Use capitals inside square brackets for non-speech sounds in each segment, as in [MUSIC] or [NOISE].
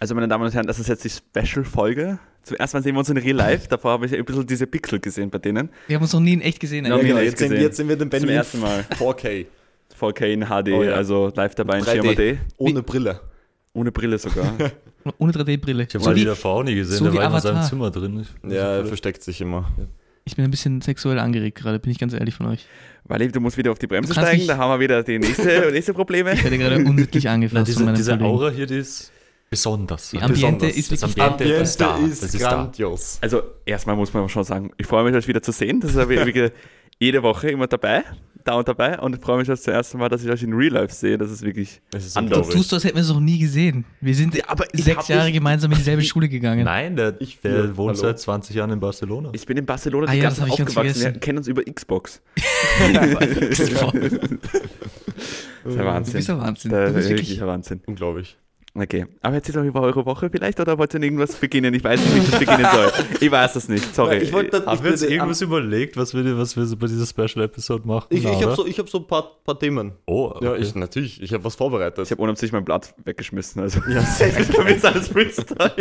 Also, meine Damen und Herren, das ist jetzt die Special-Folge. Zum ersten Mal sehen wir uns in Real Life. Davor habe ich ein bisschen diese Pixel gesehen bei denen. Wir haben uns noch nie in echt gesehen. Ja, eigentlich. genau, jetzt, jetzt sehen, gesehen. jetzt sehen wir den Benny Zum ersten Mal. [LAUGHS] 4K. 4K in HD, Oh ja. also live dabei in 3D. Schirm.de. Ohne Brille. Ohne Brille sogar. [LAUGHS] Ohne 3D-Brille. Ich habe So mal die wie- davor auch nie gesehen, so der wie war immer in seinem. Zimmer drin. Ich- Ja, er versteckt sich immer. Ich bin ein bisschen sexuell angeregt gerade, bin ich ganz ehrlich von euch. Weil du musst wieder auf die Bremse steigen, da haben wir wieder die nächste, [LAUGHS] nächste Probleme. Ich werde gerade unsittlich Na, angefasst von diese, diese. Aura hier, die ist besonders. Die Ambiente Besonders. ist Das wirklich Ambiente Ambiente ist da. ist, Das ist da. grandios. Also, erstmal muss man schon sagen, ich freue mich, euch wieder zu sehen. Das ist ja wirklich [LAUGHS] jede Woche immer dabei, da und dabei. Und ich freue mich das zum ersten Mal, dass ich euch in Real Life sehe. Das ist wirklich Es ist anders. Du tust als hätten wir es noch nie gesehen. Wir sind aber ich sechs Jahre nicht- gemeinsam in dieselbe Schule gegangen. Nein, der, Ich der vier. wohnt Hallo. seit 20 Jahren in Barcelona. Ich bin in Barcelona Ah die ja, ganze das Zeit ich aufgewachsen. Wir kennen uns über Xbox. [LAUGHS] [LAUGHS] Das ist Du ein Wahnsinn. bist ein Wahnsinn. Das Du bist wirklich, wirklich ein Wahnsinn. Unglaublich. Okay, aber erzählt doch über eure Woche vielleicht oder wollt ihr irgendwas beginnen? Ich weiß nicht, wie ich das beginnen soll. Ich weiß das nicht, sorry. Ich wollte Haben wir würde- irgendwas überlegt, was wir, was wir so bei dieser Special-Episode machen? Ich, ich habe so, ich hab so ein paar, paar Themen. Oh, okay. Ja, ich natürlich. Ich habe was vorbereitet. ich habe unabsichtlich mein Blatt weggeschmissen. Also. ja, [LAUGHS] mir ist alles Freestyle.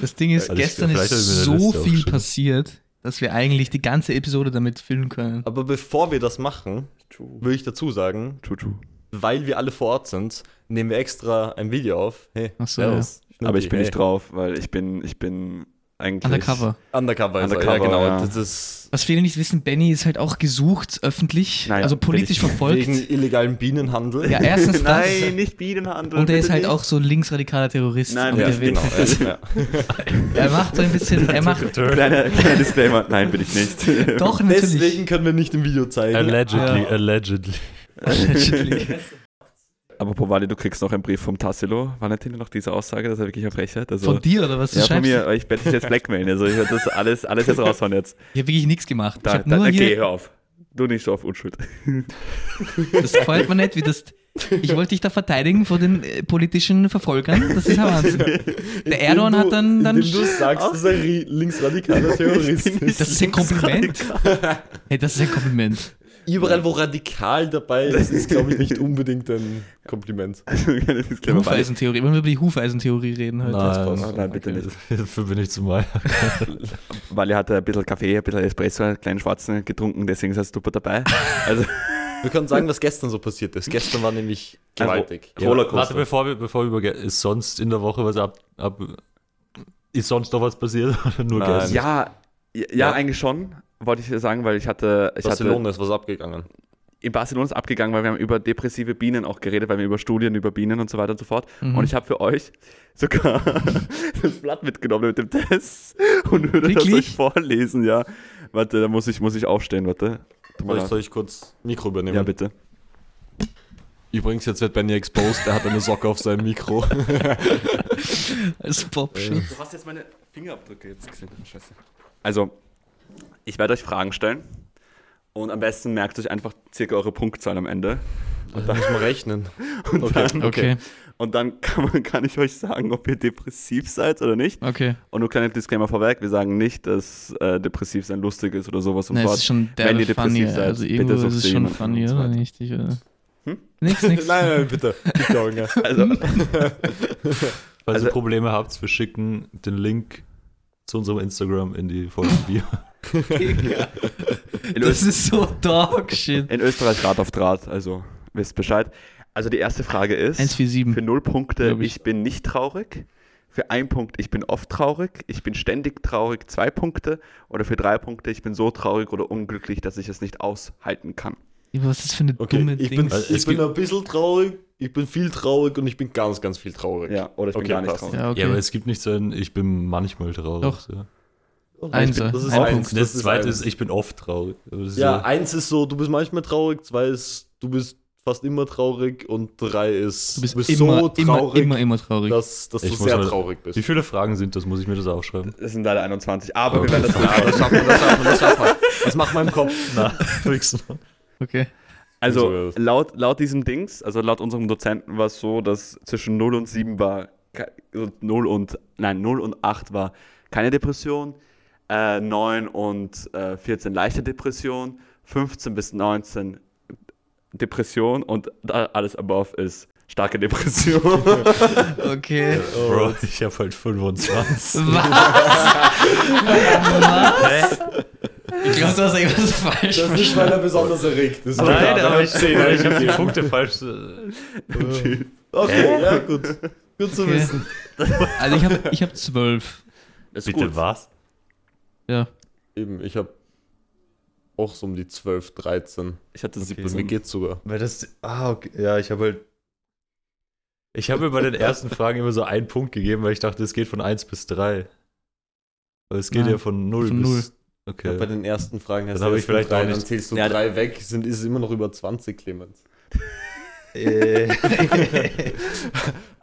das Ding ist, ich- gestern ist so viel passiert, dass wir eigentlich die ganze Episode damit füllen können. Aber bevor wir das machen, will ich dazu sagen, True, true. Weil wir alle vor Ort sind, nehmen wir extra ein Video auf. Hey, Ach so, servus. Aber ich bin Hey. nicht drauf, weil ich bin, ich bin eigentlich. Undercover. Undercover, ist er, Undercover, ja, genau. ja. Das ist Was viele nicht wissen, Benny ist halt auch gesucht, öffentlich, Naja, also politisch verfolgt. wegen illegalen Bienenhandel. Ja, erstens [LAUGHS] das. Nein, nicht Bienenhandel. Und er ist halt nicht. auch so linksradikaler Terrorist. Nein, ja, genau. Ja, ja. [LAUGHS] Er macht so ein bisschen, er macht [LAUGHS] Kleiner, kleiner Disclaimer. Nein, bin ich nicht. doch natürlich. Deswegen können wir nicht im Video zeigen. Allegedly, Ja. allegedly. Aber [LAUGHS] Povali, du kriegst noch einen Brief vom Tassilo. War nicht noch diese Aussage? Das ist ja wirklich eine Frechheit. Also, Von dir oder was? Du ja, von mir. Ich werde dich jetzt blackmailen. Also, ich werde das alles, alles jetzt raushauen jetzt. Ich habe wirklich nichts gemacht. Da, ich da, nur okay, hier, hör auf. Du nicht so auf Unschuld. [LAUGHS] das gefällt mir nicht, wie das. Ich wollte dich da verteidigen vor den äh, politischen Verfolgern. Das ist ein Wahnsinn. Der Erdogan Indem hat dann. dann Indem du sagst, dass er linksradikaler Terrorist ist. das ist ein [LAUGHS] Kompliment. Hey, das ist ein Kompliment. Überall, wo radikal dabei ist, ist, glaube ich, nicht [LAUGHS] unbedingt ein Kompliment. Die Hufeisentheorie. Wollen wir über die Hufeisentheorie reden heute? Nein, passt. Nein, bitte nicht. [LAUGHS] Dafür bin ich zu mal. [LAUGHS] Weil er hatte ein bisschen Kaffee, ein bisschen Espresso, einen kleinen schwarzen getrunken, deswegen ist er super dabei. Also, Wir können sagen, was gestern so passiert ist. Gestern war nämlich gewaltig. Also, Rollercoaster. Warte, bevor wir, bevor wir über ist sonst in der Woche was ab, ab ist sonst noch was passiert oder nur Nein. gestern? ja, ja, Ja. eigentlich schon, wollte ich sagen, weil ich hatte, ich hatte Barcelona ist was abgegangen. in Barcelona ist abgegangen, weil wir haben über depressive Bienen auch geredet, weil wir über Studien über Bienen und so weiter und so fort. Mhm. Und ich habe für euch sogar [LAUGHS] das Blatt mitgenommen mit dem Test und würde das Wirklich? euch vorlesen, ja. Warte, da muss ich, muss ich aufstehen, warte. Soll ich, soll ich kurz Mikro übernehmen? Ja, bitte. Übrigens, jetzt wird Benny exposed, er hat eine Socke auf seinem Mikro. [LAUGHS] Als Bob. Du hast jetzt meine Fingerabdrücke jetzt gesehen. Scheiße. Also, ich werde euch Fragen stellen und am besten merkt euch einfach circa eure Punktzahl am Ende. Da muss man rechnen. [LAUGHS] Und Okay. dann, Okay, und dann kann, man, kann ich euch sagen, ob ihr depressiv seid oder nicht. okay. Und nur kleiner Disclaimer vorweg, wir sagen nicht, dass äh, depressiv sein lustig ist oder sowas und Ne, es fort. ist schon Wenn der ihr funny. depressiv seid, Also bitte ist es schon funny, und so oder nicht? Ich, äh, Hm? Nix, nix. [LAUGHS] nein, nein, bitte. bitte Junge. [LAUGHS] Also, Falls Also- ihr Probleme habt, wir schicken den Link zu unserem Instagram in die Folgenbio. In, Das Öst ist so Dog Shit. in Österreich Draht auf Draht, also wisst Bescheid. Also die erste Frage ist, 147. für null Punkte, Glaub ich. ich. bin nicht traurig. Für ein Punkt, ich bin oft traurig. Ich bin ständig traurig, zwei Punkte. Oder für drei Punkte, ich bin so traurig oder unglücklich, dass ich es nicht aushalten kann. Was ist das für eine Okay, dumme ich Ding? bin, Also, ich bin ein bisschen traurig, ich bin viel traurig und ich bin ganz, ganz viel traurig. Ja, oder ich bin Okay, gar nicht passt. traurig. Ja, okay. Ja, aber es gibt nicht so ein, ich bin manchmal traurig. Doch. Ja. Einser. Das ist Ein eins. Das, zweite eins. ist, ich bin oft traurig. Das ist Ja, eins ist so, du bist manchmal traurig, zwei ist, du bist fast immer traurig und drei ist, du bist, bist immer, so traurig, immer, immer, immer traurig. dass, dass du Ich sehr mal- traurig bist. Wie viele Fragen sind das? Muss ich mir das aufschreiben? Das sind leider 21, aber wir Okay. werden das [LAUGHS] Ja, das schaffen wir, das schaffen wir, das schaffen wir. Das macht man im Kopf. [LAUGHS] Na, fixen. Okay. Also Also, laut, laut diesem Dings, also laut unserem Dozenten war es so, dass zwischen 0 und 7 war, ke- also 0 und, nein, 0 und 8 war keine Depression, äh, 9 und äh, 14 leichte Depression, 15 bis 19 Depression und da alles above ist starke Depression. [LAUGHS] Okay. Bro, ich habe halt 25. Was? [LAUGHS] Was? Ich glaube, du hast irgendwas falsch Das ist, weil er besonders erregt ist. Nein, aber ich, zehn. ich habe die [LAUGHS] Punkte falsch. äh, Okay, ja, gut. Gut zu Okay. wissen. Also ich habe ich hab zwölf. Ist Bitte gut. was? Ja. Eben, ich habe auch so um die 12, 13. Ich hatte Mir 17. geht's sogar. Weil das. Ah, okay. Ja, ich habe halt. Ich habe mir bei den [LAUGHS] ersten Fragen immer so einen Punkt gegeben, weil ich dachte, es geht von 1 bis 3. Aber es geht Nein, ja von 0 von bis. Okay. Bei den ersten Fragen hast Dann habe ich vielleicht drei, dann zählst du Ja, drei weg, sind, ist es immer noch über 20, Clemens. Äh, [LAUGHS]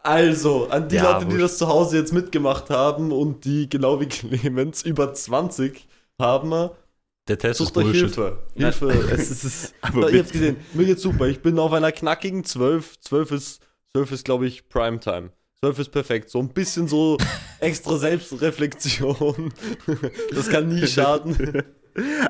Also, an die Ja, Leute, die das zu Hause jetzt mitgemacht haben und die genau wie Clemens über 20 haben, Der Test ist sucht Bullshit. Hilfe. Hilfe. [LAUGHS] es ist, es ist, Aber habt's bitte. gesehen, mir geht's super. Ich bin auf einer knackigen 12. 12 ist, 12 ist glaube ich, Primetime. 12 ist perfekt. So ein bisschen so [LAUGHS] extra Selbstreflexion. Das kann nie schaden.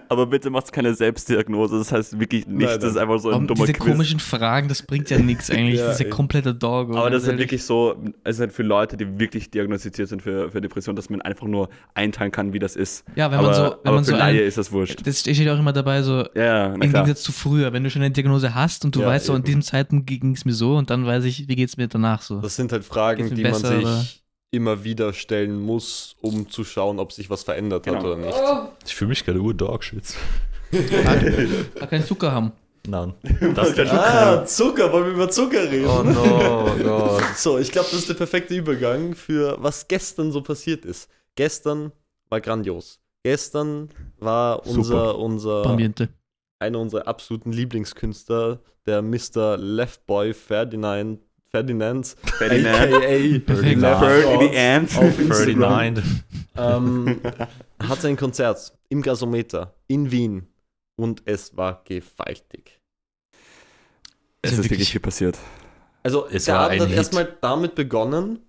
Aber bitte macht keine Selbstdiagnose. Das heißt wirklich nicht, Nein, das ist nein. einfach so ein Warum dummer diese Quiz. komischen Fragen, das bringt ja nichts eigentlich. Ja, das ist ja kompletter Dog. Aber das ist halt wirklich so, es ist halt für Leute, die wirklich diagnostiziert sind für, für Depression, dass man einfach nur einteilen kann, wie das ist. Ja, wenn aber man so, wenn aber man für so Laie ein, ist das wurscht. das steht auch immer dabei so, Ja, im klar. Gegensatz zu früher, wenn du schon eine Diagnose hast und du Ja, weißt, so an eben. diesem Zeitpunkt ging es mir so und dann weiß ich, wie geht es mir danach so. Das sind halt Fragen, die mir man besser, sich? Immer wieder stellen muss, um zu schauen, ob sich was verändert hat Genau. oder nicht. Ich fühle mich gerade ur Dogshit. Da keinen Zucker haben. Nein. [LAUGHS] Das Ah, Zucker, wollen wir über Zucker reden? Oh no, Gott. [LAUGHS] So, ich glaube, das ist der perfekte Übergang für was gestern so passiert ist. Gestern war grandios. Gestern war unser, unser Ambiente. einer unserer absoluten Lieblingskünstler, der Mr. Leftboy Ferdinand, Ferdinand, Ferdinand. aka. Ferdinand. Ferdinand. ähm, hat sein Konzert im Gasometer in Wien und es war gewaltig. Es Also ist wirklich viel passiert. Also Es der war Abend ein hat Hit. erstmal damit begonnen,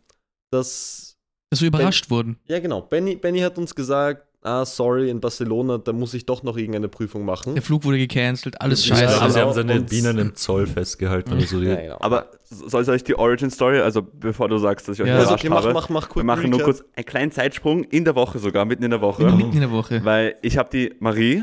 dass Dass wir überrascht wurden. Ja, genau. Benny, Benny hat uns gesagt, ah, sorry, in Barcelona, da muss ich doch noch irgendeine Prüfung machen. Der Flug wurde gecancelt, alles Ja, Ich scheiße. glaube, sie haben seine Und- Bienen im Zoll festgehalten oder so. Ja, genau. Aber soll ich euch die Origin Story, also bevor du sagst, dass ich euch Ja. also, okay, mach, habe, mach, mach kurz. wir machen nur kurz einen kleinen Zeitsprung in der Woche sogar, mitten in der Woche. Mitten in der Woche. Weil ich habe die Marie,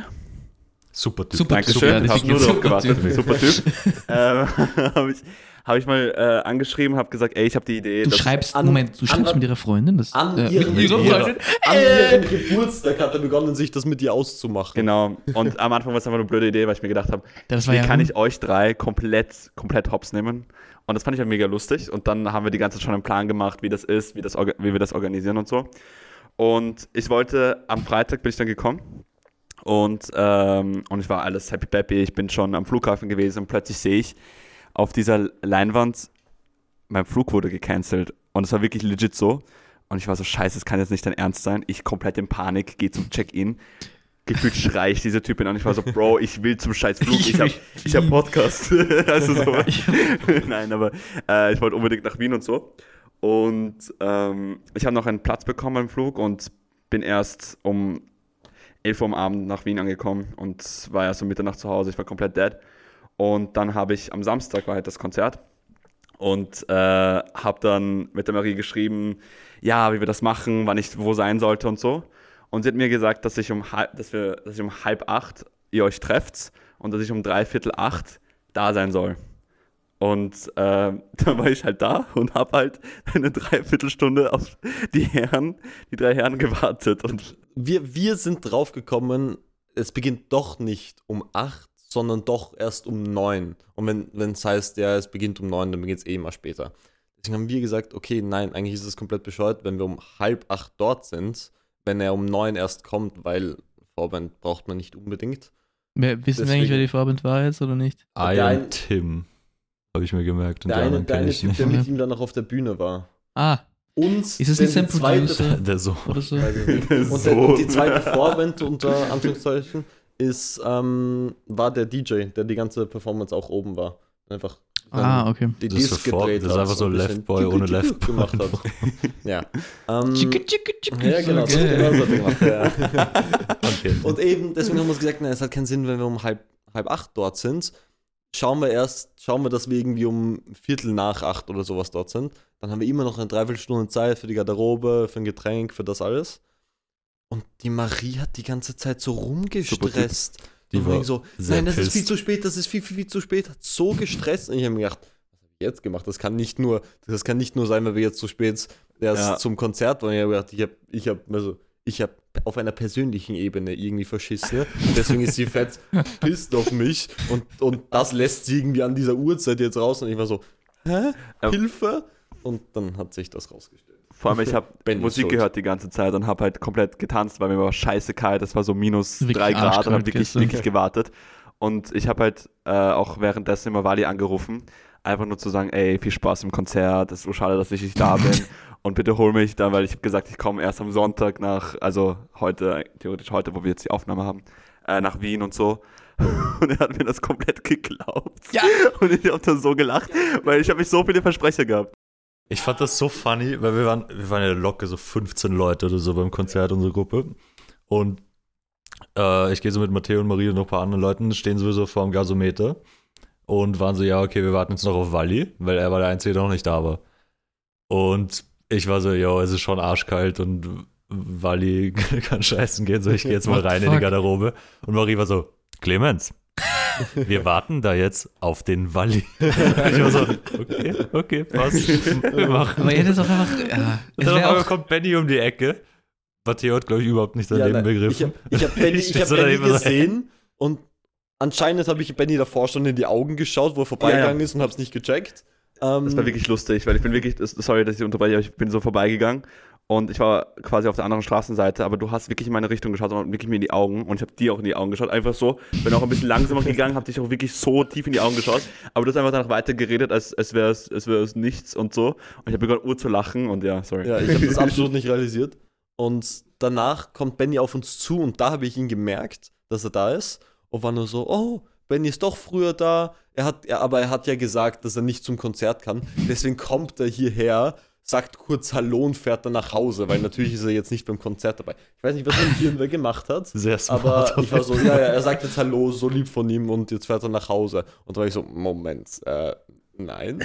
Super Typ. Super. Dankeschön, ja, das hab ist nur darauf super gewartet, Typ. super Typ, [LAUGHS] ähm, [LAUGHS] habe ich, hab ich mal äh, angeschrieben, habe gesagt, ey, ich habe die Idee, Du dass- schreibst, an- Moment, du an- schreibst mit ihrer Freundin das? an äh, ihrem- [LAUGHS] mit ihrer Freundin? An ihrem Geburtstag hat er begonnen, sich das mit dir auszumachen. Genau. Und am Anfang war es einfach eine blöde Idee, weil ich mir gedacht habe, wie ja kann ich euch drei komplett, komplett hops nehmen? Und das fand ich halt mega lustig. Und dann haben wir die ganze Zeit schon einen Plan gemacht, wie das ist, wie, das, wie wir das organisieren und so. Und ich wollte, am Freitag bin ich dann gekommen. Und, ähm, und ich war alles happy peppy. Ich bin schon am Flughafen gewesen und plötzlich sehe ich auf dieser Leinwand, mein Flug wurde gecancelt. Und es war wirklich legit so. Und ich war so, scheiße, das kann jetzt nicht dein Ernst sein. Ich komplett in Panik, gehe zum Check-in. Gefühlt schrei ich diese Typin an. Ich war so, Bro, ich will zum scheiß Flug. Ich hab, ich hab Podcast. [LAUGHS] also so. [LAUGHS] Nein, aber äh, ich wollte unbedingt nach Wien und so. Und ähm, ich habe noch einen Platz bekommen im Flug und bin erst um 11 Uhr am Abend nach Wien angekommen und war erst um Mitternacht zu Hause. Ich war komplett dead. Und dann habe ich am Samstag war halt das Konzert und äh, habe dann mit der Marie geschrieben, ja, wie wir das machen, wann ich wo sein sollte und so. Und sie hat mir gesagt, dass ich um halb, dass wir, dass ich um halb acht ihr euch trefft und dass ich um dreiviertel acht da sein soll. Und äh, [LAUGHS] dann war ich halt da und habe halt eine Dreiviertelstunde auf die Herren, die drei Herren gewartet. Und Wir, wir sind drauf gekommen, es beginnt doch nicht um 8, sondern doch erst um 9. Und wenn es heißt, ja, es beginnt um 9, dann beginnt es eh immer später. Deswegen haben wir gesagt, okay, nein, eigentlich ist es komplett bescheuert, wenn wir um halb acht dort sind, wenn er um 9 erst kommt, weil Vorband braucht man nicht unbedingt. Wer, wissen wir eigentlich, wer die Vorband war jetzt oder nicht? I Der am ein- Tim. Habe ich mir gemerkt. Und Der die eine, der eine ich Typ, nicht. der mit ihm dann noch auf der Bühne war. Ah, Uns, ist es nicht sein zweite- [LAUGHS] Der so. oder so? Nicht. Und, der, und die zweite Vorband unter Anführungszeichen ist, ähm, war der DJ, der die ganze Performance auch oben war. Einfach Ah, okay. die Das ist Disc gedreht das ist einfach so ein Leftboy tschicke, ohne tschicke Leftboy. gemacht hat. [LAUGHS] ja. Ähm, ja, genau, so Okay. genau so gemacht. Ja. [LAUGHS] Okay. Und eben, deswegen haben wir uns gesagt, na, es hat keinen Sinn, wenn wir um halb, halb acht dort sind. schauen wir erst, schauen wir, dass wir irgendwie um Viertel nach acht oder sowas dort sind. Dann haben wir immer noch eine Dreiviertelstunde Zeit für die Garderobe, für ein Getränk, für das alles. Und die Marie hat die ganze Zeit so rumgestresst. Die Und war so, nein, das ist pissed. viel zu spät, das ist viel, viel, viel zu spät. Hat so gestresst. Und ich habe mir gedacht, was habe ich jetzt gemacht? Das kann nicht nur, das kann nicht nur sein, weil wir jetzt zu spät erst Ja. zum Konzert waren. Ich habe gedacht, ich habe, ich habe, also, ich habe auf einer persönlichen Ebene irgendwie verschissen. [LAUGHS] Und deswegen ist sie fett pisst auf mich. Und, und das lässt sie irgendwie an dieser Uhrzeit jetzt raus. Und ich war so, hä? Hilfe? Und dann hat sich das rausgestellt. Vor allem, ich habe [LAUGHS] Musik gehört die ganze Zeit und habe halt komplett getanzt, weil mir war scheiße kalt. Es war so minus Wirklich drei Grad und habe wirklich, wirklich gewartet. Und ich habe halt äh, auch währenddessen immer Wally angerufen, einfach nur zu sagen, ey, viel Spaß im Konzert, es ist so schade, dass ich nicht da [LAUGHS] bin. Und bitte hol mich dann, weil ich habe gesagt, ich komme erst am Sonntag nach, also heute, theoretisch heute, wo wir jetzt die Aufnahme haben, äh, nach Wien und so. [LAUGHS] Und er hat mir das komplett geglaubt. Ja. Und ich habe dann so gelacht, weil ich habe mich so viele Versprecher gehabt. Ich fand das so funny, weil wir waren, wir waren ja locker so 15 Leute oder so beim Konzert, unsere Gruppe. Und äh, ich gehe so mit Matteo und Marie und noch ein paar anderen Leuten, stehen sowieso vor dem Gasometer und waren so, ja, okay, wir warten jetzt noch auf Wally, weil er war der Einzige, der noch nicht da war. Und ich war so, jo, es ist schon arschkalt und Wally [LAUGHS] kann scheißen gehen, so ich gehe jetzt mal rein in die? Garderobe. Und Marie war so, Clemens, wir warten da jetzt auf den Wally. ich war so, okay, okay, passt. Wir machen. Aber ihr hättet auch einfach. Ja, Dann kommt Benny um die Ecke. Matteo hat, glaube ich, überhaupt nicht sein Ja, begriffen. Ich habe hab Benny, [LAUGHS] ich hab so Benny daneben so, gesehen und anscheinend habe ich Benny davor schon in die Augen geschaut, wo er vorbeigegangen ist und habe es nicht gecheckt. Ähm, Das war wirklich lustig, weil ich bin wirklich, sorry, dass ich unterbreche, aber ich bin so vorbeigegangen und ich war quasi auf der anderen Straßenseite, aber du hast wirklich in meine Richtung geschaut und wirklich mir in die Augen und ich habe dir auch in die Augen geschaut, einfach so, bin auch ein bisschen langsamer gegangen, habe dich auch wirklich so tief in die Augen geschaut, aber du hast einfach danach weiter geredet, als, als wäre es als wär's nichts und so und ich habe begonnen, Uhr zu lachen und ja, sorry. ja, ich habe das [LAUGHS] absolut nicht realisiert. Und danach kommt Benny auf uns zu und da habe ich ihn gemerkt, dass er da ist und war nur so, oh, Benny ist doch früher da. Er hat, er, aber er hat ja gesagt, dass er nicht zum Konzert kann. Deswegen kommt er hierher, sagt kurz Hallo und fährt dann nach Hause, weil natürlich ist er jetzt nicht beim Konzert dabei. Ich weiß nicht, was er mit irgendwer gemacht hat. Sehr smart. Aber ich war so, ja, ja, er sagt jetzt Hallo, so lieb von ihm und jetzt fährt er nach Hause. Und da war ich so, Moment, äh, nein.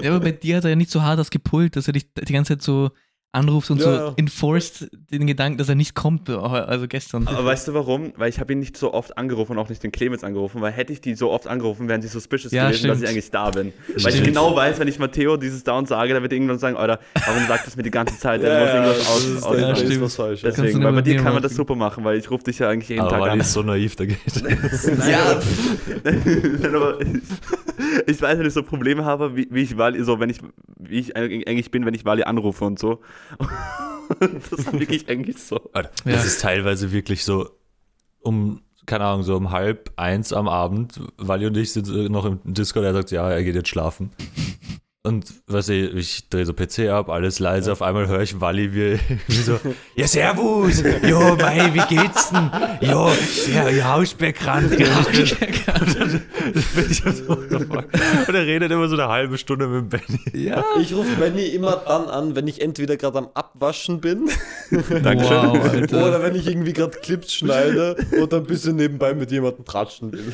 Ja, aber bei dir hat er ja nicht so hart das gepult, dass er dich die ganze Zeit so anruft und Ja, so ja. enforced den Gedanken, dass er nicht kommt, also gestern. Aber weißt du warum? Weil ich habe ihn nicht so oft angerufen und auch nicht den Clemens angerufen, weil hätte ich die so oft angerufen, wären sie suspicious Ja, gewesen, dass stimmt. ich eigentlich da bin. Weil ich Stimmt. genau weiß, wenn ich Matteo dieses Down sage, dann wird er irgendwann sagen, Alter, warum sagt das mir die ganze Zeit? Er muss irgendwas aus, aus, Ja, ist stimmt. was falsch. Ja. Kannst du Deswegen, weil bei mit dir kann man das super machen, weil ich rufe dich ja eigentlich jeden Aber Tag Wally an. ist so naiv, da geht. [LAUGHS] Ja, aber ich, weiß, wenn ich so Probleme habe, wie, wie ich Wally, so wenn ich, wie ich eigentlich bin, wenn ich Wally anrufe und so. [LAUGHS] das ist wirklich eigentlich so. Alter, Ja. Das ist teilweise wirklich so um, keine Ahnung, so um halb eins am Abend. Wally und ich sind noch im Discord, er sagt, ja, er geht jetzt schlafen. Und was ich, ich drehe so PC ab, alles leise, auf einmal höre ich Wally wie, [LAUGHS] wie so, ja servus, jo mei, wie geht's denn? Jo, ja, ihr Hausbergrand. Und dann bin ich [LAUGHS] so? Und er redet immer so eine halbe Stunde mit Benny. ja. Ich rufe Benny immer dann an, wenn ich entweder gerade am Abwaschen bin Dankeschön. Wow, [LAUGHS] oder wenn ich irgendwie gerade Clips schneide und ein bisschen nebenbei mit jemandem tratschen will.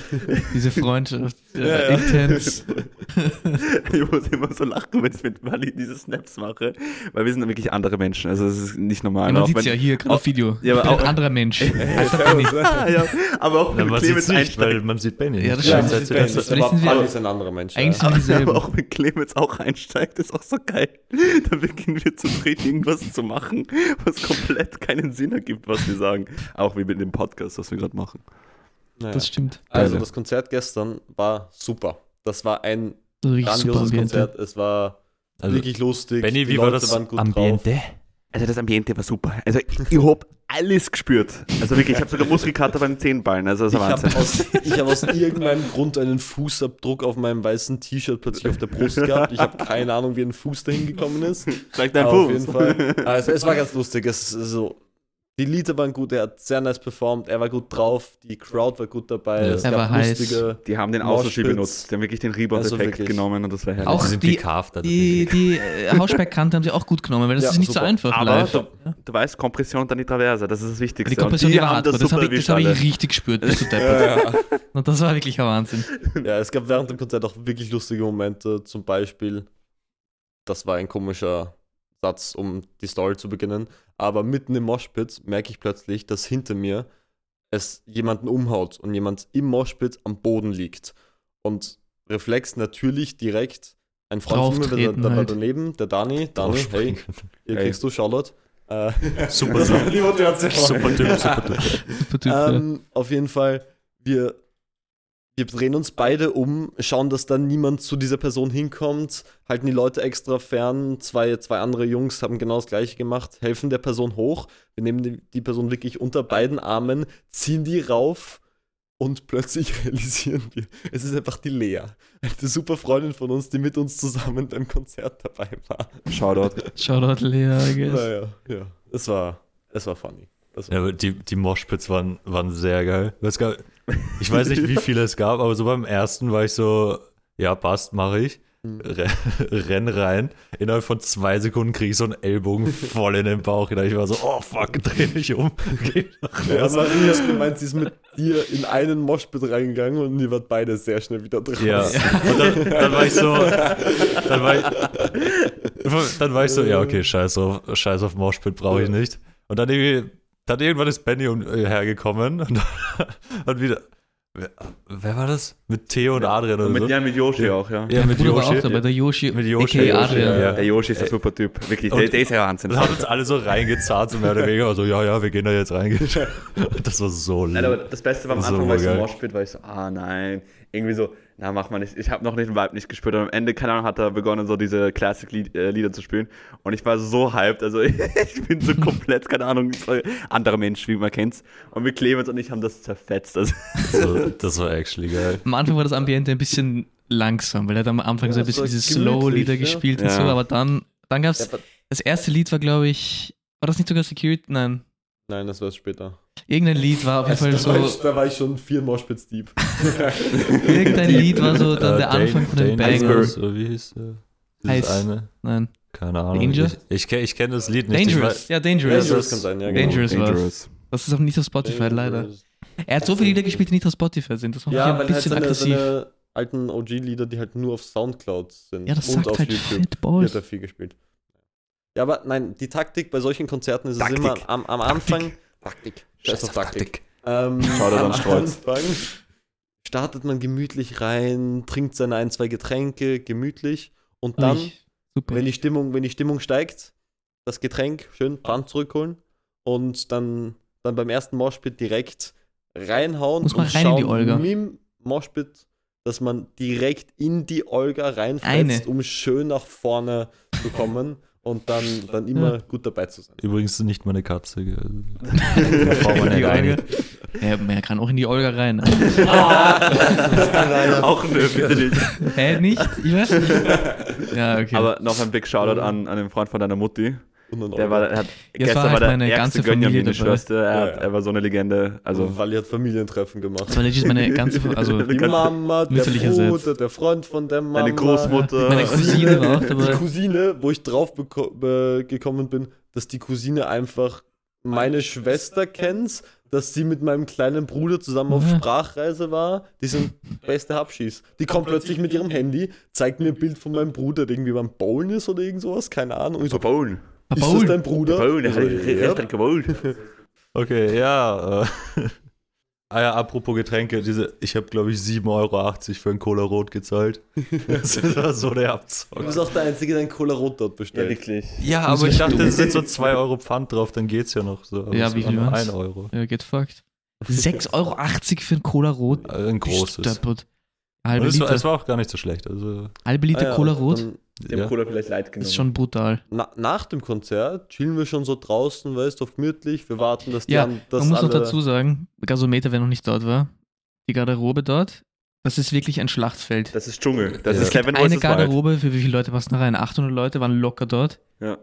Diese Freundschaft. Ja, ja. Intens. Ich muss immer so lachen, wenn ich mit Wally diese Snaps mache, weil wir sind wirklich andere Menschen. Also es ist nicht normal. Ja, man Auch sieht ja hier gerade auf Video. Ja, ich aber bin ein auch- anderer Mensch. [LAUGHS] Als der Benny. Ja, aber auch wenn man Clemens sieht's nicht, weil einsteigt. man sieht Benny. Ja, das Ja, stimmt. das ist das- aber ist ein anderer Mensch. Eigentlich [LAUGHS] ja. Aber dieselben. auch wenn Clemens auch einsteigt, ist auch so geil. Da beginnen wir zu dritt irgendwas zu machen, was komplett keinen Sinn ergibt, was wir sagen. Auch wie mit dem Podcast, was wir gerade machen. Naja. Das stimmt. Also das Konzert gestern war super. Das war ein grandioses. Konzert. Es war Also, wirklich lustig. Benny, Die wie war das Ambiente? Also das Ambiente war super. Also ich, ich hab alles gespürt. Also wirklich, ich habe sogar Muskelkater beim Zehenballen. Also das ist Ich ein habe Wahnsinn. aus, ich hab aus irgendeinem Grund einen Fußabdruck auf meinem weißen T-Shirt plötzlich auf der Brust gehabt. Ich habe keine Ahnung, wie ein Fuß dahin gekommen ist. Zeig deinen Aber auf Fuß. jeden Fall. Also, es war ganz lustig. Es ist so, Die Lieder waren gut, er hat sehr nice performt, er war gut drauf, die Crowd war gut dabei. Ja. Es Er gab war heiß. lustige. Die haben den. Außenski benutzt. Die haben wirklich den Also Rebound-Effekt wirklich. genommen und das war herrlich. Auch die sind die- gekauft. also Die, die äh, Hausbergkante haben sie auch gut genommen, weil das Ja, ist nicht so super. einfach Aber live. du, du weißt, Kompression und dann die Traverse, das ist das Wichtigste. Die Kompression die die war das das habe ich, das hab ich richtig gespürt, bist du [LAUGHS] deppert. Und das war wirklich ein Wahnsinn. Ja, es gab während dem Konzert auch wirklich lustige Momente. Zum Beispiel, das war ein komischer Satz, um die Story zu beginnen. Aber mitten im Moshpit merke ich plötzlich, dass hinter mir es jemanden umhaut und jemand im Moshpit am Boden liegt. Und Reflex natürlich direkt ein Freund von mir, der, der war halt. daneben, der Dani. Dani, hey, hier Hey. kriegst du Charlotte. Äh, [LAUGHS] Super [LAUGHS] Typ. die Motivation. Super Typ, super Typ. Super Typ, ja. Ähm, auf jeden Fall, wir, wir drehen uns beide um, schauen, dass dann niemand zu dieser Person hinkommt, halten die Leute extra fern. Zwei, zwei andere Jungs haben genau das gleiche gemacht, helfen der Person hoch. Wir nehmen die, die Person wirklich unter beiden Armen, ziehen die rauf und plötzlich [LAUGHS] realisieren wir, es ist einfach die Lea. Eine super Freundin von uns, die mit uns zusammen beim Konzert dabei war. Shoutout. Shoutout Lea, I guess. Naja, ja. Es war, es war funny. Ja, die, die Moshpits waren, waren sehr geil. Gab, ich weiß nicht, wie [LAUGHS] viele es gab, aber so beim ersten war ich so, ja, passt, mache ich. Mhm. Re [LAUGHS] renn rein. Innerhalb von zwei Sekunden kriege ich so einen Ellbogen [LAUGHS] voll in den Bauch. Ich war so, oh fuck, dreh mich um. Geh nach Ja. Maria hat gemeint, sie ist mit dir in einen Moshpit reingegangen und ihr wart beide sehr schnell wieder draußen. Ja, und dann, dann war ich so, dann war ich, dann war ich so, ja, okay, scheiß auf, scheiß auf Moshpit brauche ich nicht. Und dann irgendwie, dann irgendwann ist Benny um, äh, hergekommen und, [LAUGHS] und wieder, wer, wer war das? Mit Theo und Adrian oder Und mit, so? ja, mit Yoshi auch, ja. Ja, mit war auch Yoshi. dabei, der Yoshi, Mit Yoshi, Yoshi, Adrian. ja. Der Yoshi ist ein super Typ. Wirklich, Und- der, der ist ja Wahnsinn. Und haben uns alle so reingezahlt, so mehr oder weniger. Also, ja, ja, wir gehen da jetzt rein. [LAUGHS] Das war so Nein, aber das Beste war am So Anfang, weil ich so. Moshpit, war ich so, ah nein, irgendwie so, na mach mal nicht. Ich habe noch nicht den Vibe nicht gespürt und am Ende, keine Ahnung, hat er begonnen, so diese Classic-Lieder zu spielen und ich war so hyped, also [LAUGHS] ich bin so komplett, keine Ahnung, so ein anderer Mensch, wie man kennt's und wir Clemens und ich haben das zerfetzt. Also, So, das war actually geil. Am Anfang war das Ambiente ein bisschen langsam, weil er hat am Anfang Ja, so ein bisschen diese Slow-Lieder ja. gespielt und Ja. so, aber dann, dann gab Ja, es, aber- das erste Lied war, glaube ich, war das nicht sogar Security? Nein. Nein, das war später. Irgendein Lied war auf jeden Fall da, war ich, so, da war ich schon vier Moshpits deep. [LAUGHS] irgendein Lied war so dann Äh, der Anfang von den Bangers. So wie hieß äh, Heiß. dieses eine? Nein. Keine Ahnung. Danger? Ich, ich, kenn- ich kenne das Lied nicht. Dangerous. Ja, Dangerous. Dangerous Dangerous, kann sein, ja, Dangerous. genau. war's. Das ist auch nicht auf Spotify, leider. Er hat so viele Lieder gespielt, die nicht auf Spotify sind. Das macht mich Ja, ein weil halt bisschen seine, aggressiv. seine alten OG-Lieder, die halt nur auf Soundcloud sind ja, das und sagt auf halt YouTube. Die Balls. hat er viel gespielt. Ja, aber nein, die Taktik bei solchen Konzerten ist Taktik. es immer am, am Anfang. Taktik. Scheiß auf Taktik. Ähm, am an Strolz. Anfang startet man gemütlich rein, trinkt seine ein, zwei Getränke, gemütlich. Und dann, wenn die Stimmung, wenn die Stimmung steigt, das Getränk schön Brand zurückholen und dann, dann beim ersten Moshpit direkt reinhauen Muss man und rein in die schauen Olga. mit dem Moshpit, dass man direkt in die Olga reinfetzt, um schön nach vorne zu kommen und dann, dann immer Ja. gut dabei zu sein. Übrigens nicht meine Katze. [LAUGHS] Olga. Ja, man kann auch in die Olga rein. [LAUGHS] auch nö, bitte nicht. Hä, nicht? Ich weiß nicht. [LAUGHS] Ja, okay. Aber noch ein Big Shoutout an, an den Freund von deiner Mutti. Der war, er hat, Jetzt gestern war war, halt der meine ärgste ganze Familie Gönjamin, die dabei. Schwester. Er, hat, ja. er war so eine Legende. Also, weil ihr hat Familientreffen gemacht. das war legit meine ganze, also [LAUGHS] Die Mama, der. Bruder, der Freund von der Mama. deine Großmutter. meine Cousine war auch Die dabei. Cousine, wo ich drauf gekommen bin, dass die Cousine einfach meine Schwester kennt, dass sie mit meinem kleinen Bruder zusammen auf. Sprachreise war. Die sind [LAUGHS] beste Habschis. Die kommt plötzlich mit ihrem Handy, zeigt mir ein Bild von meinem Bruder, der irgendwie beim Bowlen ist oder irgend sowas, keine Ahnung. Und ich so, Verbauen. ist das dein Bruder? Der hat ja. richtig verbauen. [LAUGHS] Okay, ja. Äh. [LAUGHS] Ah ja, apropos Getränke, diese, ich habe glaube ich 7,80 Euro für ein Cola Rot gezahlt. [LAUGHS] Das war so der Du Abzock. bist auch der Einzige, der einen Cola Rot dort Ja, bestellt. wirklich. Ja, aber ist ich dachte, es sind so 2 Euro Pfand drauf, dann geht's ja noch so. Aber Ja, wie viel nur waren's? 1 Euro. Ja, get fucked. 6,80 Euro für ein Cola Rot. Äh, Ein großes. Stöppert. Halbe Liter, es war auch gar nicht so schlecht. Also, halbe Liter Ah ja, Cola Rot haben ja. Cola vielleicht leid genommen. ist schon brutal. Na, nach dem Konzert chillen wir schon so draußen, weißt du, auf gemütlich. Wir warten, dass die Ja, an, dass Man muss noch dazu sagen, Gasometer, wer noch nicht dort war, die Garderobe dort, das ist wirklich ein Schlachtfeld. Das ist Dschungel. Das Ja. ist Kevin Eine. Garderobe, für wie viele Leute passen da rein? 800 Leute waren locker dort. Ja.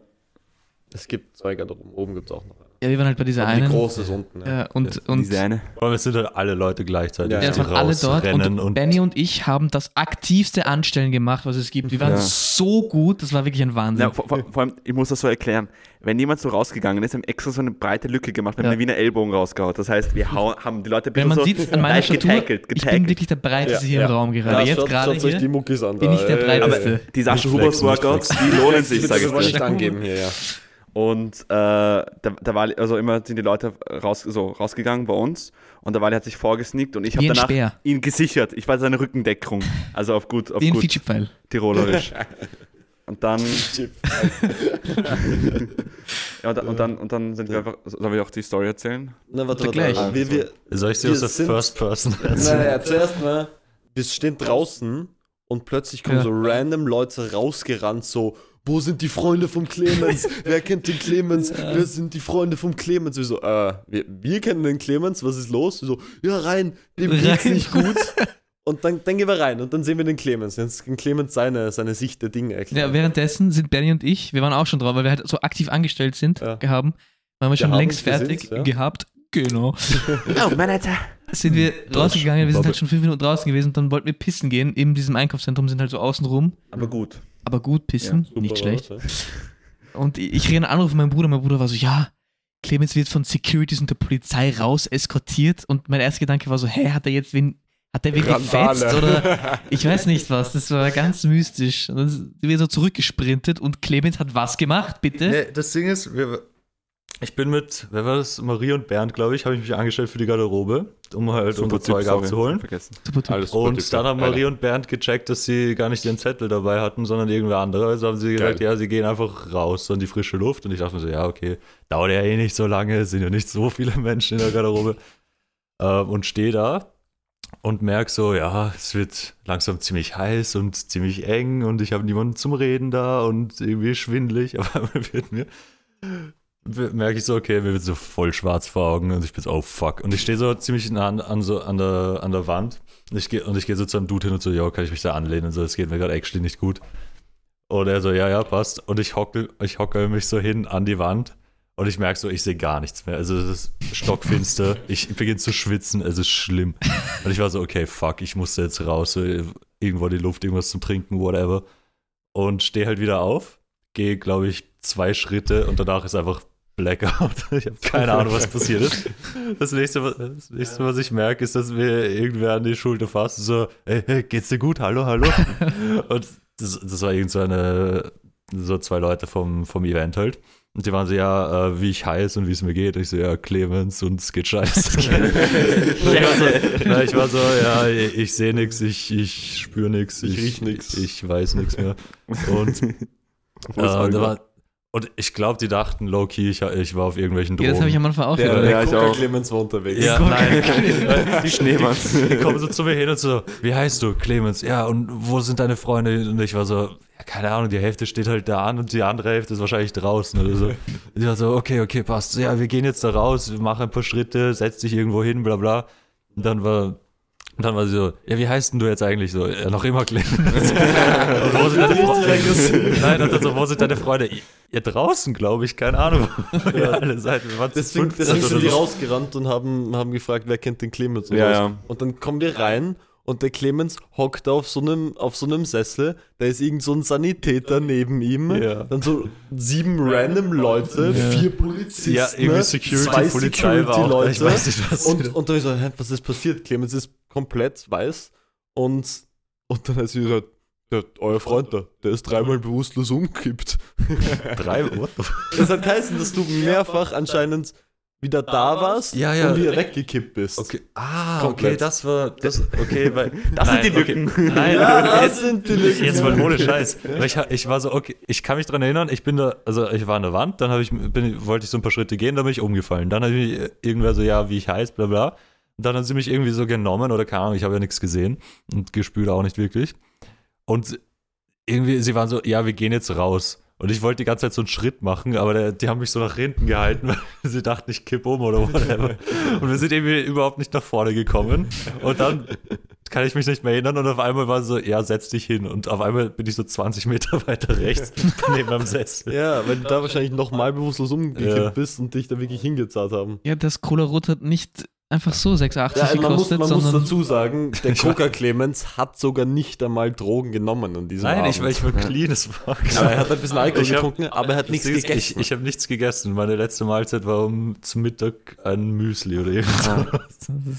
Es gibt zwei Garderoben, oben gibt es auch noch. Ja, wir waren halt bei dieser Aber die einen. große ist unten. Ja. Ja, und, und Diese eine. Vor allem, es sind halt alle Leute gleichzeitig. Ja, Ja, es waren alle dort rausrennen und, Benny und ich haben das aktivste Anstellen gemacht, was es gibt. Wir waren Ja. so gut, das war wirklich ein Wahnsinn. Ja, vor, vor, vor allem, ich muss das so erklären. Wenn jemand so rausgegangen ist, haben wir extra so eine breite Lücke gemacht, wir haben Ja. eine Wiener Ellbogen rausgehauen. Das heißt, wir haben die Leute ein Wenn bisschen man so sieht an meiner Statur, getackelt, ich bin getackelt. wirklich der breiteste Ja, hier ja. im Raum gerade. Ja, Jetzt schaut, gerade euch die hier Muckis an. bin ich der breiteste. Die Sascha Nicht Hubers nicht Workouts, die lohnen sich, Das sage ich wollte dir. ich angeben hier, ja. Und äh, da, da war, also immer sind die Leute raus, so rausgegangen bei uns und der Wally hat sich vorgesneakt und ich habe danach Speer. ihn gesichert. Ich war seine Rückendeckung. Also auf gut, auf Wie ein gut. Tirolerisch. [LAUGHS] Und dann, [LAUGHS] ja, und, dann- und, dann, und dann sind wir einfach, sollen wir auch die Story erzählen? Na, warte, warte. gleich. Wir, wir, Soll ich Wir aus der sind- First Person erzählen? naja, zuerst mal, wir stehen draußen und plötzlich kommen Ja. so random Leute rausgerannt, so, wo sind die Freunde vom Clemens? [LAUGHS] Wer kennt den Clemens? Wer sind die Freunde vom Clemens? Wir so, äh, wir, wir kennen den Clemens, was ist los? Wir so, ja, rein, dem geht's nicht gut. [LAUGHS] Und dann, dann gehen wir rein und dann sehen wir den Clemens. Jetzt kann Clemens seine, seine Sicht der Dinge erklären. Ja, währenddessen sind Benny und ich, wir waren auch schon drauf, weil wir halt so aktiv angestellt sind, Ja. gehaben. Waren wir schon Gehaben, längst wir fertig ja. gehabt. Genau. Oh, Manager. Sind wir rausgegangen, wir sind halt schon fünf Minuten draußen gewesen und dann wollten wir pissen gehen. In diesem Einkaufszentrum sind halt so außen rum. Aber gut. Aber gut pissen, Super, nicht schlecht. oder? Und ich ich kriege einen Anruf von meinem Bruder. Mein Bruder war so, ja, Clemens wird von Securities und der Polizei raus eskortiert. Und mein erster Gedanke war so, hä, hat er jetzt wen, hat er wen Randale. gefetzt oder [LAUGHS] ich weiß nicht was. Das war ganz mystisch. Und dann sind wir so zurückgesprintet und Clemens hat was gemacht, bitte? Nee, das Ding ist, wir, ich bin mit, wer war das? Marie und Bernd, glaube ich, habe ich mich angestellt für die Garderobe, um halt unsere Typ, Zeug sorry, abzuholen. Vergessen. Super Typ. Alles super, Und Typ, dann haben Alter. Marie und Bernd gecheckt, dass sie gar nicht ihren Zettel dabei hatten, sondern irgendwer andere. Also haben sie gesagt, Geil. ja, sie gehen einfach raus so in die frische Luft. Und ich dachte mir so, ja, okay, dauert ja eh nicht so lange, es sind ja nicht so viele Menschen in der Garderobe. [LAUGHS] Ähm, und stehe da und merke so, ja, es wird langsam ziemlich heiß und ziemlich eng und ich habe niemanden zum Reden da und irgendwie schwindelig. [LAUGHS] Aber einmal wird mir merke ich so, okay, mir wird so voll schwarz vor Augen und ich bin so, oh fuck. Und ich stehe so ziemlich nah an, an, so, an, der, an der Wand und ich gehe und ich gehe so zu einem Dude hin und so, ja, kann ich mich da anlehnen und so, es geht mir gerade actually nicht gut. Und er so, ja, ja, passt. Und ich hocke, ich hocke mich so hin an die Wand und ich merke so, ich sehe gar nichts mehr. Also es ist stockfinster, [LAUGHS] ich beginne zu schwitzen, es ist schlimm. Und ich war so, okay, fuck, ich musste jetzt raus, so, irgendwo in die Luft, irgendwas zum Trinken, whatever. Und stehe halt wieder auf, gehe, glaube ich, zwei Schritte und danach ist einfach Blackout. [LAUGHS] Ich habe keine Ahnung, was passiert ist. Das nächste, was- das nächste, was ich merke, ist, dass mir irgendwer an die Schulter fasst. So, hey, hey, geht's dir gut? Hallo, hallo. [LAUGHS] Und das, das war irgend so eine, so zwei Leute vom, vom Event halt. Und die waren so, ja, äh, wie ich heiß und wie es mir geht. Und ich so, ja, Clemens und es geht scheiße. [LAUGHS] ich, war so, na, ich war so, ja, ich, ich sehe nichts, ich, ich spüre nichts, Ich riech nix. Ich weiß nichts mehr. Und äh, da war, und ich glaube, die dachten, low-key, ich, ich war auf irgendwelchen Ja, das habe ich Drogen. am Anfang auch Der, gedacht. der Ja, ich auch. Clemens war unterwegs. ja, nein. Die Schneemanns. [LAUGHS] Die kommen so zu mir hin und so, wie heißt du, Clemens? Ja, und wo sind deine Freunde? Und ich war so, ja, keine Ahnung, die Hälfte steht halt da an und die andere Hälfte ist wahrscheinlich draußen oder so. [LAUGHS] Ich war so, okay, okay, passt. Ja, wir gehen jetzt da raus, wir machen ein paar Schritte, setz dich irgendwo hin, bla bla. Und dann war, und dann war sie so, ja, wie heißt denn du jetzt eigentlich so? Ja, noch immer Clemens. [LAUGHS] und wo sind deine Freunde? Nein, und dann so, wo sind deine Freunde? Ja, draußen, glaube ich, keine Ahnung. ihr [LAUGHS] alle seid. Wir waren Deswegen, 15 deswegen sind die so. rausgerannt und haben, haben gefragt, wer kennt den Clemens und Ja, was. ja. Und dann kommen wir rein und der Clemens hockt auf so einem, auf so einem Sessel, da ist irgend so ein Sanitäter neben ihm, Ja. dann so sieben random Leute, vier Polizisten, Ja, irgendwie Security, zwei Polizei war auch da. Ich Security-Leute. weiß nicht, was Und, und dann ist so, hä, was ist passiert? Clemens ist komplett weiß und, und dann hat sie gesagt, der, euer Freund da, der ist dreimal bewusstlos umgekippt. [LAUGHS] drei, what? Das hat geheißen, dass du mehrfach anscheinend wieder da warst Ja, ja. und wieder weggekippt bist. Okay, ah, Komplett. okay, das war, das, okay, weil, [LAUGHS] Das sind die okay. Lücken. [LAUGHS] Nein, Ja, okay, das jetzt, sind die Lücken. jetzt mal ohne Scheiß. Weil ich, ich war so, okay, ich kann mich dran erinnern, ich bin da, also ich war an der Wand, dann habe ich, bin, wollte ich so ein paar Schritte gehen, dann bin ich umgefallen. Dann habe ich irgendwer so, ja, wie ich heiß, bla bla. Und dann haben sie mich irgendwie so genommen oder keine Ahnung, ich habe ja nichts gesehen und gespürt auch nicht wirklich. Und irgendwie, sie waren so, ja, wir gehen jetzt raus. Und ich wollte die ganze Zeit so einen Schritt machen, aber der, die haben mich so nach hinten gehalten, [LAUGHS] weil sie dachten, ich kipp um oder whatever. Und wir sind irgendwie überhaupt nicht nach vorne gekommen. Und dann kann ich mich nicht mehr erinnern und auf einmal war so, ja, setz dich hin und auf einmal bin ich so 20 Meter weiter rechts [LAUGHS] neben meinem Sessel. Ja, weil du da wahrscheinlich nochmal bewusstlos umgekippt Ja. bist und dich da wirklich hingezahlt haben. Ja, das Cola Rot hat nicht einfach so 6,80 Ja, man, muss, gekostet, man muss dazu sagen, [LAUGHS] der Coca Clemens hat sogar nicht einmal Drogen genommen an diesem Nein, Abend. ich, war- ich war clean as fuck. aber er hat ein bisschen Alkohol Ich hab- getrunken, aber er hat nichts ist, gegessen. Ich, ich habe nichts gegessen. Meine letzte Mahlzeit war um zum Mittag ein Müsli oder irgendwas.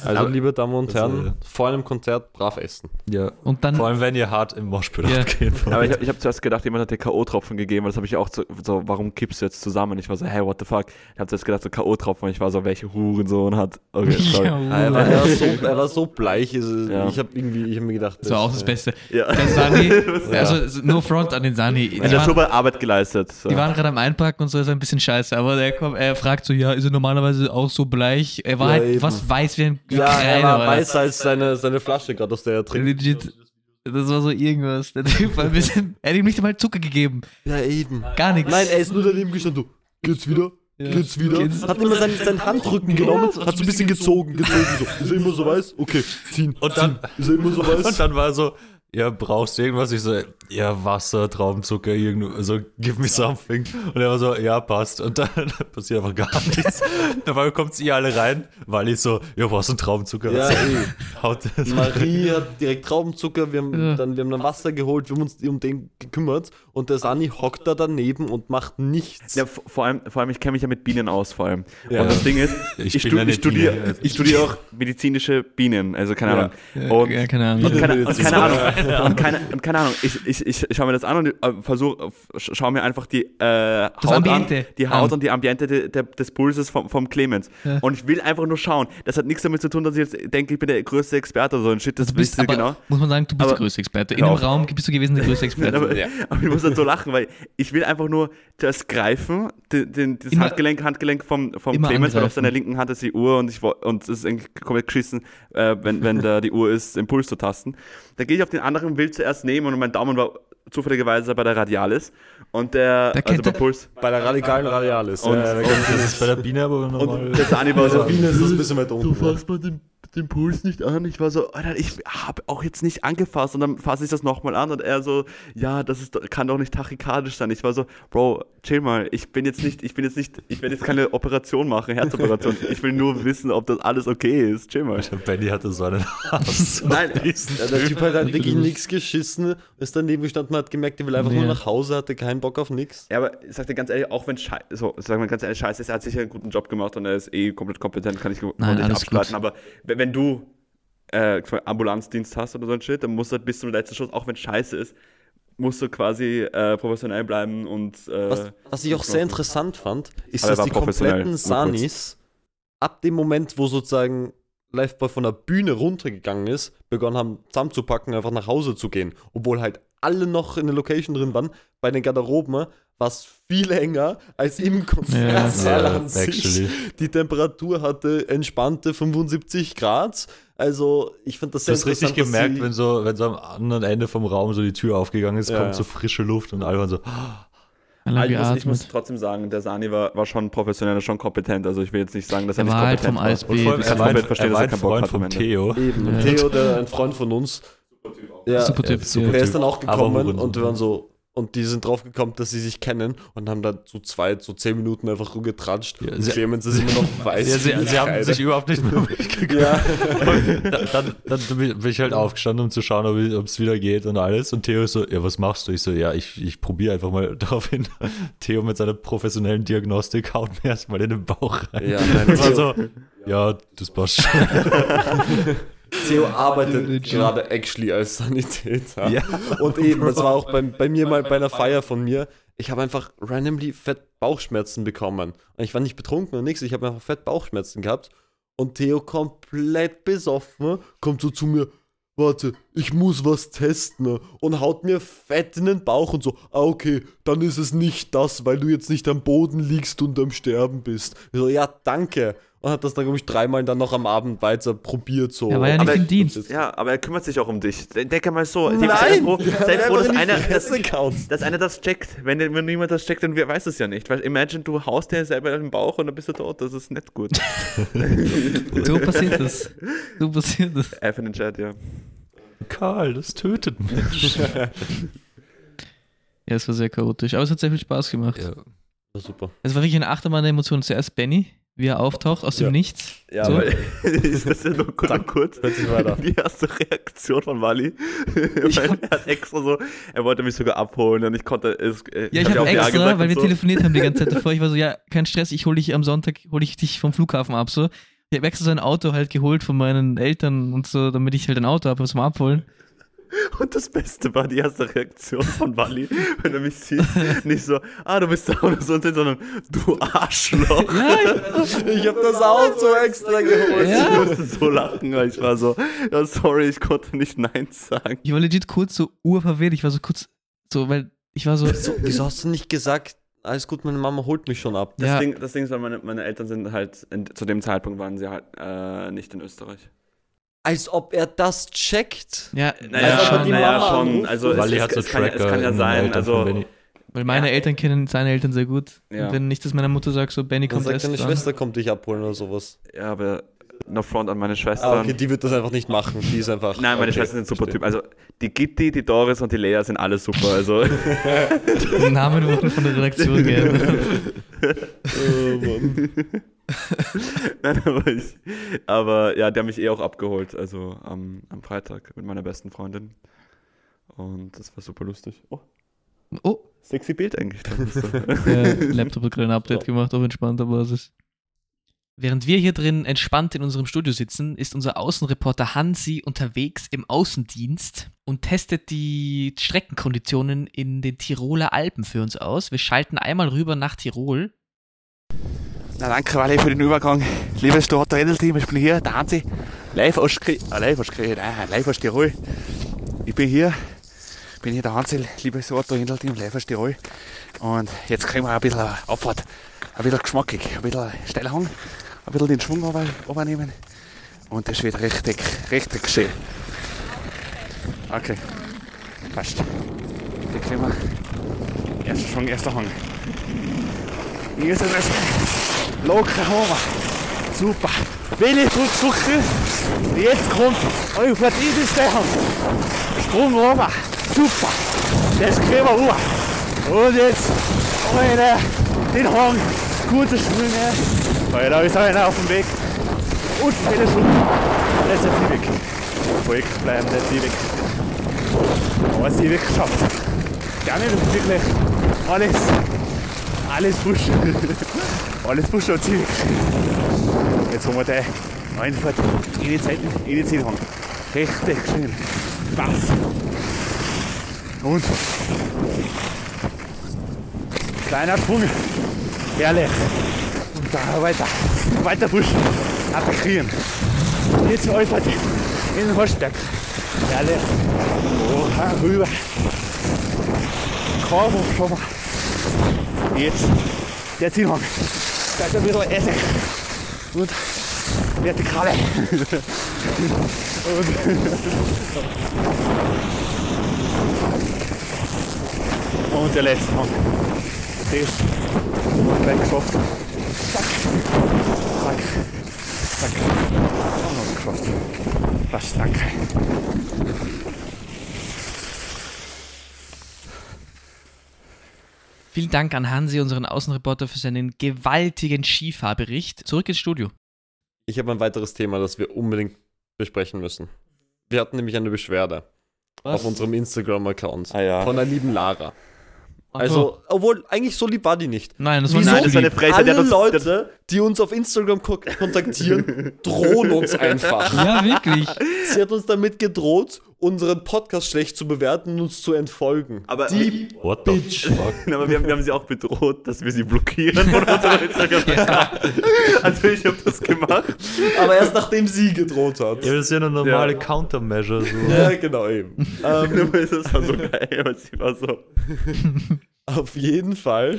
also, Aber- liebe Damen und Herren, äh, vor einem Konzert brav essen. Ja. und dann Vor allem, wenn ihr hart im Moshpit Ja. abgehen wollt. Aber ich, [LAUGHS] ich habe zuerst gedacht, jemand hat dir K.O.-Tropfen gegeben, weil das habe ich auch so, so, warum kippst du jetzt zusammen? Ich war so, hey, what the fuck? Ich habe zuerst gedacht, so K.O.-Tropfen, ich war so, welche Hurensohn hat. Okay, sorry. Ja, Er war, er war, so, er war so bleich, also Ja. ich habe irgendwie, ich habe mir gedacht, das war auch das äh, Beste. Ja. Der Sani, [LAUGHS] also no front an den Sani. Er hat waren, super Arbeit geleistet. So. die waren gerade am Einpacken und so ist er ein bisschen scheiße, aber der kommt, er fragt so, ja, ist er normalerweise auch so bleich? Er war Ja, halt eben. was weiß wie ein Ja, er Kreide, war weißer als seine, seine Flasche gerade, aus der er trinkt. Legit. Das war so irgendwas. Der Typ war ein bisschen. Er hat ihm nicht einmal Zucker gegeben. Ja, eben. Gar nichts. Nein, er ist nur daneben gestanden. Du, geht's wieder? Ja. Geht's wieder? Geht's- Hat immer seinen, seinen Handrücken genommen, hat so ein bisschen gezogen, gezogen. So. Ist er immer so weiß? Okay, ziehen. Und dann- ziehen. Ist er immer so [LAUGHS] weiß? Und dann war er so, ja, brauchst du irgendwas? Ich so, ja, Wasser, Traubenzucker, irgendwo, so, give me something. Und er war so, ja, passt. Und dann [LAUGHS] passiert einfach gar nichts. [LAUGHS] Dabei kommt sie alle rein, weil ich so, ja, was ein Traubenzucker? Ja, Also, [LAUGHS] haut das. Marie hat direkt Traubenzucker, wir haben, Ja. dann, wir haben dann Wasser geholt, wir haben uns um den gekümmert und der Sani hockt da daneben und macht nichts. Ja, vor allem, vor allem ich kenne mich ja mit Bienen aus, vor allem. Ja. Und das Ding ist, Ich ich, stu ich studiere also. ich studiere auch medizinische Bienen, also keine. Ahnung. Ja, Und, ja, keine Ahnung. und, keine, und keine Ahnung. Und keine, und keine Ahnung. Ich, ich, ich schaue mir das an und äh, versuche, schaue mir einfach die äh, Haut Ambiente an, die Haut an. und die Ambiente de, de, des Pulses vom, vom Clemens. Ja. Und ich will einfach nur schauen. Das hat nichts damit zu tun, dass ich jetzt denke, ich bin der größte Experte oder so ein Shit. Das Du bist aber, genau. muss man sagen, du bist Aber- der größte Experte. In dem. Raum bist du gewesen der größte Experte. [LAUGHS] Aber, Ja. aber ich muss dann so lachen, weil ich will einfach nur zuerst greifen, den, den, das Immer- Handgelenk, Handgelenk vom, vom Clemens, weil auf seiner linken Hand ist die Uhr und ich und es ist eigentlich komplett geschissen, äh, wenn, wenn da die Uhr ist, den Puls zu tasten. Da gehe ich auf den anderen, will zuerst nehmen und mein Daumen war zufälligerweise bei der Radialis und der, Der also der- Puls. Bei der radikalen Radialis. Und- ja, und- kommt- Das ist bei der Biene aber normal. Und der Sani war bei so, der Biene ist das ein bisschen weiter unten. du fasst mal den, den Puls nicht an. Ich war so, Alter, ich habe auch jetzt nicht angefasst und dann fasse ich das nochmal an und er so, ja, das ist, doch- kann doch nicht tachykardisch sein. Ich war so, Bro, chill mal, ich bin jetzt nicht, ich bin jetzt nicht, ich werde jetzt keine Operation machen, Herzoperation. Ich will nur wissen, ob das alles okay ist. Chill mal. Benny hatte so einen Hass. [LAUGHS] Nein, Ja, der Typ hat halt wirklich nichts geschissen, ist daneben gestanden, hat gemerkt, er will einfach Nee. nur nach Hause, hatte keinen Bock auf nichts. Ja, aber ich sag dir ganz ehrlich, auch wenn scheiße, so, sag mal ganz ehrlich, scheiße ist, er hat sicher einen guten Job gemacht und er ist eh komplett kompetent, kann ich Nein, abstreiten. gut. Aber wenn, wenn du äh, Ambulanzdienst hast oder so ein Shit, dann musst du halt bis zum letzten Schluss, auch wenn scheiße ist, musst du quasi äh, professionell bleiben und äh, Was, was ich auch sehr interessant fand, ist, dass die kompletten. Sanis ab dem Moment, wo sozusagen Liveboy von der Bühne runtergegangen ist, begonnen haben zusammenzupacken, einfach nach Hause zu gehen. Obwohl halt alle noch in der Location drin waren. Bei den Garderoben war es viel enger als im Konzertsaal Ja, an sich. actually. Die Temperatur hatte entspannte 75 Grad. Also ich fand das Du sehr hast richtig gemerkt, wenn so, wenn so am anderen Ende vom Raum so die Tür aufgegangen ist, Ja, kommt so frische Luft und alle waren so, Allein Also ich, muss, ich muss geatmet. trotzdem sagen, der Sani war, war schon professionell, schon kompetent. Also ich will jetzt nicht sagen, dass er, Er nicht halt kompetent vom war. ASB. und vor allem, Ich er kann war, ein, verstehen, er dass war er ein Freund vom Ende. Theo. Eben. Ja. Theo, der, ein Freund von uns. Ja, Super Typ. äh, super. Der ist dann auch gekommen und wir waren so, und die sind drauf gekommen, dass sie sich kennen und haben dann zu zweit, so zehn Minuten einfach rumgetratscht. Ja, und sie- Clemens ist immer noch [LAUGHS] weiß. Ja, sie, sie haben sich überhaupt nicht mehr [LAUGHS] mitgekommen. Ja, [LAUGHS] dann, dann, dann bin ich halt aufgestanden, um zu schauen, ob es wieder geht und alles. Und Theo ist so, ja, was machst du? Ich so, ja, ich, ich probiere einfach mal darauf hin. Theo mit seiner professionellen Diagnostik haut mir erstmal in den Bauch rein. ja nein, Und war so, ja, das passt schon. Theo arbeitet gerade actually als Sanitäter. Ja. Und eben, das war auch bei, bei mir mal bei einer Feier von mir. Ich habe einfach randomly fett Bauchschmerzen bekommen. Und ich war nicht betrunken und nichts, ich habe einfach fett Bauchschmerzen gehabt. Und Theo komplett besoffen kommt so zu mir, warte, ich muss was testen und haut mir fett in den Bauch und so, ah okay, dann ist es nicht das, weil du jetzt nicht am Boden liegst und am Sterben bist. Ich so, ja, danke. Und hat das dann, glaube ich, dreimal dann noch am Abend weiter probiert. So. Er war ja nicht Aber- im Dienst. Ja, aber er kümmert sich auch um dich. Denke mal so. Nein! Sei froh, sei froh dass, einfach einer, dass, dass einer das checkt. Wenn, wenn niemand das checkt, dann weiß es ja nicht. Weil imagine, du haust dir selber in den Bauch und dann bist du tot. Das ist nicht gut. [LAUGHS] So passiert das. So passiert das. F in den Chat, ja. Karl, das tötet Menschen. [LAUGHS] Ja, es war sehr chaotisch, aber es hat sehr viel Spaß gemacht. ja. Ja, super. Es war wirklich eine Achterbahn der Emotionen. Zuerst Benny, wie er auftaucht aus dem Ja. Nichts. Ja, So. aber ist das ja nur kurz, Dann kurz. Die erste Reaktion von Wally. [LAUGHS] Weil er hat extra so, er wollte mich sogar abholen und ich konnte es. äh, Ja, ich hab habe extra, gesagt weil wir so. telefoniert haben die ganze Zeit [LAUGHS] davor. Ich war so, ja, kein Stress, ich hole dich am Sonntag, hole ich dich vom Flughafen ab. So. Ich habe extra so ein Auto halt geholt von meinen Eltern und so, damit ich halt ein Auto habe, was mal abholen. Und das Beste war die erste Reaktion von Wally, wenn er mich sieht. Nicht so, ah, du bist da oder so, sondern du Arschloch. Ja, Ich habe das Auto extra geholt. Ich musste so lachen, weil ich war so, ja, sorry, ich konnte nicht Nein sagen. ich war legit kurz so urverwirrt. Ich war so kurz, so, weil ich war so, Wieso, wieso hast du nicht gesagt, alles gut, meine Mama holt mich schon ab? Das, Ja. Ding, das Ding ist, weil meine, meine Eltern sind halt, in, zu dem Zeitpunkt waren sie halt äh, nicht in Österreich. Als ob er das checkt. ja, Naja, Also, schon, naja, schon. Also? Wally es, hat so es, kann, ja- Tracker es kann ja sein, Eltern also, weil meine Ja. Eltern kennen seine Eltern sehr gut. Ja. Und wenn nicht, dass meine Mutter sagt, so, Benny Dann kommt sagt erst deine. Schwester, kommt dich abholen oder sowas. ja, aber no front an meine Schwestern. Ah, okay, die wird das einfach nicht machen. Die ist einfach. Nein, meine okay, Schwestern sind super. Typen. Also, die Gitti, die Doris und die Lea sind alle super. Also, Die Namen wurden von der Redaktion geändert. [LAUGHS] Oh, Mann. Nein, aber, ich, aber ja, die haben mich eh auch abgeholt. Also, am, am Freitag mit meiner besten Freundin. Und das war super lustig. Oh, Oh, sexy Bild eigentlich. der [LAUGHS] Laptop hat gerade ein Update gemacht auf entspannter Basis. Während wir hier drin entspannt in unserem Studio sitzen, ist unser Außenreporter Hansi unterwegs im Außendienst und testet die Streckenkonditionen in den Tiroler Alpen für uns aus. Wir schalten einmal rüber nach Tirol. Na danke, Wally, für den Übergang. Liebes Starter Edelteam, ich bin hier, der Hansi, live aus, äh, live aus, Kri live aus Tirol. Ich bin hier, bin hier der Hansi, liebes Starter Edelteam, live aus Tirol. Und jetzt kriegen wir ein bisschen Abfahrt, ein bisschen geschmackig, ein bisschen steiler Hang, ein bisschen den Schwung runternehmen. Und das wird richtig, richtig schön. Okay, passt. Hier kriegen wir erster Schwung, erster Hang. Hier ist das locker Hammer. Super. Willi zurückzucken. Jetzt kommt euer verdientes Hang. Sprung runter. Super. Das kriegen wir rüber. Und jetzt eine, den Hang. Gute Sprünge. Weil da ist einer auf dem Weg. Und viele Sprünge. Das ist jetzt nicht weg. Ruhig bleiben, nicht weg. Aber nicht weggeschafft. Gar nicht wirklich alles, alles Busch. [LAUGHS] Alles Busch und Ziel. Jetzt haben wir die Einfahrt in die Zeit, in die Zielhang. Richtig schön. Spaß. Und kleiner Sprung. Herrlich. Und da weiter. Weiter Busch. Attackieren. Jetzt Einfahrt in den Horstberg. Herrlich. Oha, rüber. Kaum schon mal. Jetzt der Zielhang. Da ist ein bisschen Essig. Und Vertikale. Und, und der letzte Hang. Das haben wir gleich geschafft. Zack. Zack. Zack. Und wir geschafft. Was, danke. Vielen Dank an Hansi, unseren Außenreporter, für seinen gewaltigen Skifahrbericht. Zurück ins Studio. Ich habe ein weiteres Thema, das wir unbedingt besprechen müssen. Wir hatten nämlich eine Beschwerde auf unserem Instagram-Account Ah ja. von der lieben Lara. Also, obwohl, eigentlich so lieb war die nicht. Nein, das war Wieso? nicht das ist eine. Frechheit. Alle uns- Leute, die uns auf Instagram ko kontaktieren, [LAUGHS] drohen uns einfach. Ja, wirklich. Sie hat uns damit gedroht, unseren Podcast schlecht zu bewerten und uns zu entfolgen. Aber- die What the fuck? [LAUGHS] Aber wir haben, wir haben sie auch bedroht, dass wir sie blockieren [LAUGHS] von Instagram. Also ich habe das gemacht. Aber erst nachdem sie gedroht hat. Ja, das ist ja eine normale Countermeasure. So. Ja, genau eben. [LAUGHS] Ähm, das war so geil, weil sie war so. auf jeden Fall.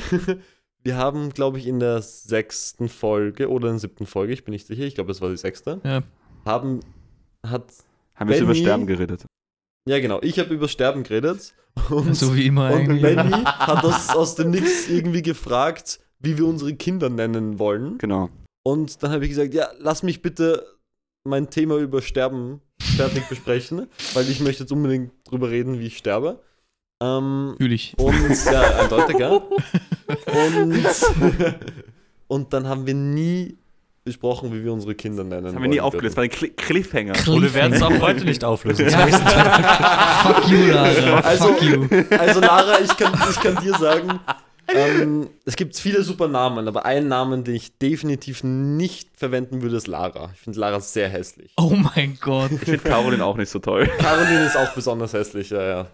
Wir haben, glaube ich, in der sechsten Folge oder in der siebten Folge, ich bin nicht sicher, ich glaube, es war die sechste, Ja. haben, hat, Haben wir über Benny- Sterben geredet. Ja genau, ich habe über Sterben geredet und, So wie immer und. Benny hat aus, aus dem Nix irgendwie gefragt, wie wir unsere Kinder nennen wollen. Genau. Und dann habe ich gesagt, ja, lass mich bitte mein Thema über Sterben fertig besprechen, weil ich möchte jetzt unbedingt drüber reden, wie ich sterbe. Ähm, Natürlich. und ja, eindeutig, ja. [LAUGHS] Und, [LAUGHS] und dann haben wir nie besprochen, wie wir unsere Kinder nennen. Das haben wir nie aufgelöst, das war ein Cli- Cliffhanger. Cliff- Und wir werden es auch heute nicht auflösen. [LAUGHS] Fuck you, Lara. Also- Fuck you. Also Lara, ich kann, ich kann dir sagen, ähm, es gibt viele super Namen, aber einen Namen, den ich definitiv nicht verwenden würde, ist Lara. Ich finde Lara sehr hässlich. Oh mein Gott. Ich finde Caroline auch nicht so toll. Caroline ist auch besonders hässlich, ja, ja.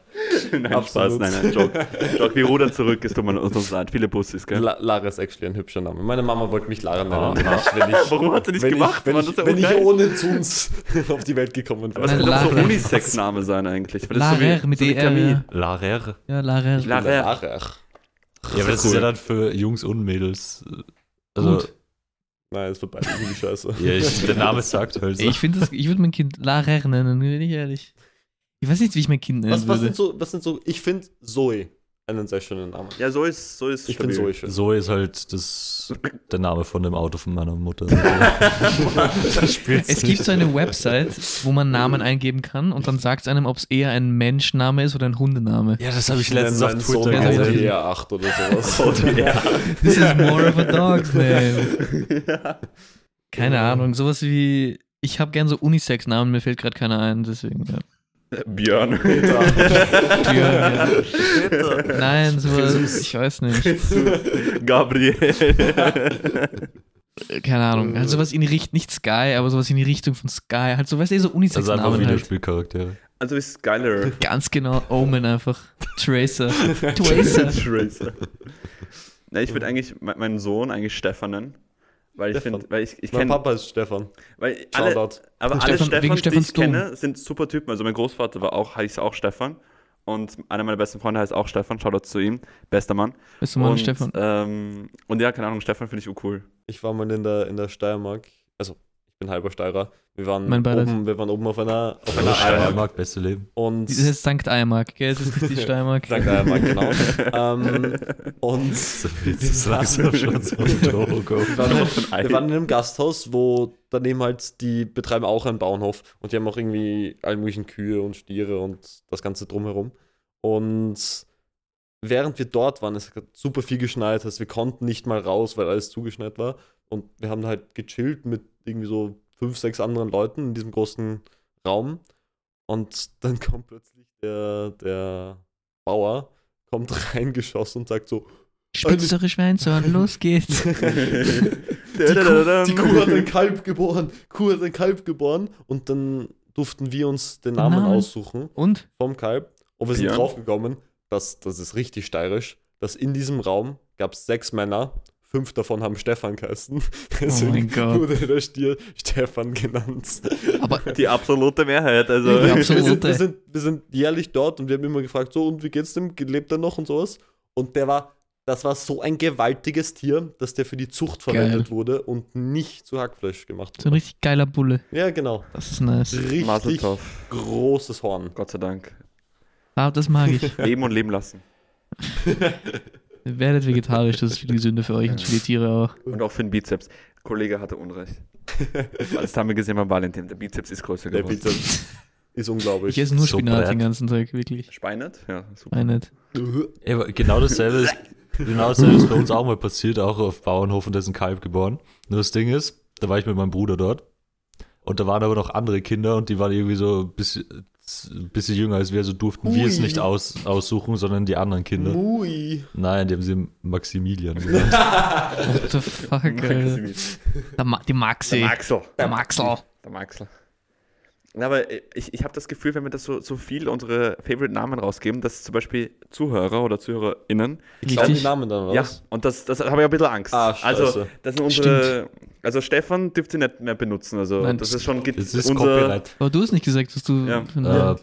nein, Absolut. Spaß, nein, nein, Joke. Joke, wir rudern zurück, es tut mir uns leid. Viele Bussis, gell? La Lara ist actually ein hübscher Name. Meine Mama wollte mich Lara nennen, wenn ich, wenn ich, Warum hat sie nicht gemacht? ich, wenn ich, Das ist wenn ich ohne Zuns [LAUGHS] auf die Welt gekommen wäre. könnte auch so. Unisex-Name sein eigentlich. das ist Lara mit so wie ER, ja. Larer. Ja, Lara. La- Lara. Lara. Ja, aber das ist cool. ja dann für Jungs und Mädels. Also, Gut. Nein, das wird beide irgendwie scheiße. [LAUGHS] ja, ich, der Name sagt halt so. Ich finde ich würde mein Kind Lara nennen, bin ich ehrlich. Ich weiß nicht, wie ich mein Kind nennen Was, was, würde. sind so, was sind so, ich finde Zoe einen sehr schönen Namen. Ja, so ist so ist Ich finde stabil. Zoe schön. So ist halt das, der Name von dem Auto von meiner Mutter. [LAUGHS] Es gibt so eine Website, wo man Namen eingeben kann und dann sagt es einem, ob es eher ein Menschname ist oder ein Hundename. Ja, das habe ich letztens auf Twitter Sohn Ja, Audi gesehen. R8 oder sowas. [LAUGHS] This is more of a dog's [LAUGHS] name. Keine Ahnung, sowas wie. Ich habe gern so Unisex-Namen, mir fällt gerade keiner ein, deswegen. Ja. Björn. [LAUGHS] Björn, ja. Nein, sowas. Ich weiß nicht. [LAUGHS] Gabriel. [LAUGHS] Keine Ahnung. Halt sowas in die Richtung, nicht Sky, aber sowas in die Richtung von Sky. Halt so, weißt du, so Also einfach halt. Videospielcharaktere. Also ist Skyler. Ganz genau, Omen einfach. Tracer. Tracer. Tracer. Na, ich würde eigentlich me- meinen Sohn eigentlich Stefan nennen. Weil ich finde, weil ich, ich Mein kenne, Papa ist Stefan. weil alle, Shoutout. aber alle Stefan- Stefans, die ich kenne, sind super Typen. Also mein Großvater war auch, heißt auch Stefan. Und einer meiner besten Freunde heißt auch Stefan. Shoutout zu ihm. Bester Mann. Bist du mal und, Stefan? Ähm, und ja, keine Ahnung, Stefan finde ich auch cool. Ich war mal in der, in der Steiermark. Also, bin halber Steirer. Wir waren, Mein oben, wir waren oben auf einer, auf einer Steiermark. Steiermark, beste Leben. Und Das ist St. Eimark, gell? Das ist nicht die [LAUGHS] Steiermark. Dank Steiermark, genau. [LAUGHS] ähm, und [LAUGHS] So viel zu schon so wir waren, wir waren in einem Gasthaus, wo daneben halt, die betreiben auch einen Bauernhof und die haben auch irgendwie alle möglichen Kühe und Stiere und das Ganze drumherum. Und während wir dort waren, es hat super viel geschneit, also wir konnten nicht mal raus, weil alles zugeschneit war. Und wir haben halt gechillt mit irgendwie so fünf, sechs anderen Leuten in diesem großen Raum. Und dann [LAUGHS] kommt plötzlich der, der Bauer, kommt [LAUGHS] reingeschossen und sagt so, Spitz eure Schweinshorn, los geht's. [LAUGHS] die Kuh, die Kuh hat ein Kalb geboren. Kuh hat ein Kalb geboren. Und dann durften wir uns den Namen Namen? aussuchen Und? vom Kalb. Und wir sind Björn? draufgekommen, dass, das ist richtig steirisch, dass in diesem Raum gab es sechs Männer. Fünf davon haben Stefan geheißen. [LAUGHS] Deswegen Oh mein Gott. wurde der Stier Stefan genannt. Aber [LAUGHS] Die absolute Mehrheit. Also, Ja, wir, sind, wir, sind, wir sind jährlich dort und wir haben immer gefragt, so, und wie geht's dem? Lebt er noch und sowas? Und der war, das war so ein gewaltiges Tier, dass der für die Zucht Geil. verwendet wurde und nicht zu Hackfleisch gemacht so ein wurde. richtig geiler Bulle. Ja, genau. Das ist nice. Richtig großes Horn. Gott sei Dank. Ah, das mag ich. [LAUGHS] Leben und leben lassen. Werdet vegetarisch, das ist viel [LAUGHS] gesünder für euch und für die Tiere auch. Und auch für den Bizeps. Kollege hatte Unrecht. [LAUGHS] Das haben wir gesehen beim Valentin. Der Bizeps ist größer Der geworden. Bizeps ist unglaublich. Ich esse nur So Spinat breit. den ganzen Tag, wirklich. Speinet? Ja, super. Ja, aber genau dasselbe ist, [LAUGHS] genau dasselbe ist bei uns auch mal passiert, auch auf Bauernhof und da ist ein Kalb geboren. Nur das Ding ist, da war ich mit meinem Bruder dort und da waren aber noch andere Kinder und die waren irgendwie so ein bisschen, ein bisschen jünger als wir, also durften wir es Ui. nicht aus, aussuchen, sondern die anderen Kinder. Mui. Nein, die haben sie Maximilian [LAUGHS] genannt. What the fuck, Alter. Der Der Ma die Maxi. Maxel. Der Maxel. Der Maxel. Ja, aber ich, ich habe das Gefühl, wenn wir das so, so viel unsere Favorite-Namen rausgeben, dass zum Beispiel Zuhörer oder ZuhörerInnen. Ich glaube die. Namen dann, oder Ja, und das, das habe ich ein bisschen Angst. Ah, scheiße. also, das sind unsere. Also, Stefan dürft ihr nicht mehr benutzen. Also, Nein, das ist schon Das ist unser. Copyright. Aber du hast nicht gesagt, dass du. Ja. von- Äh,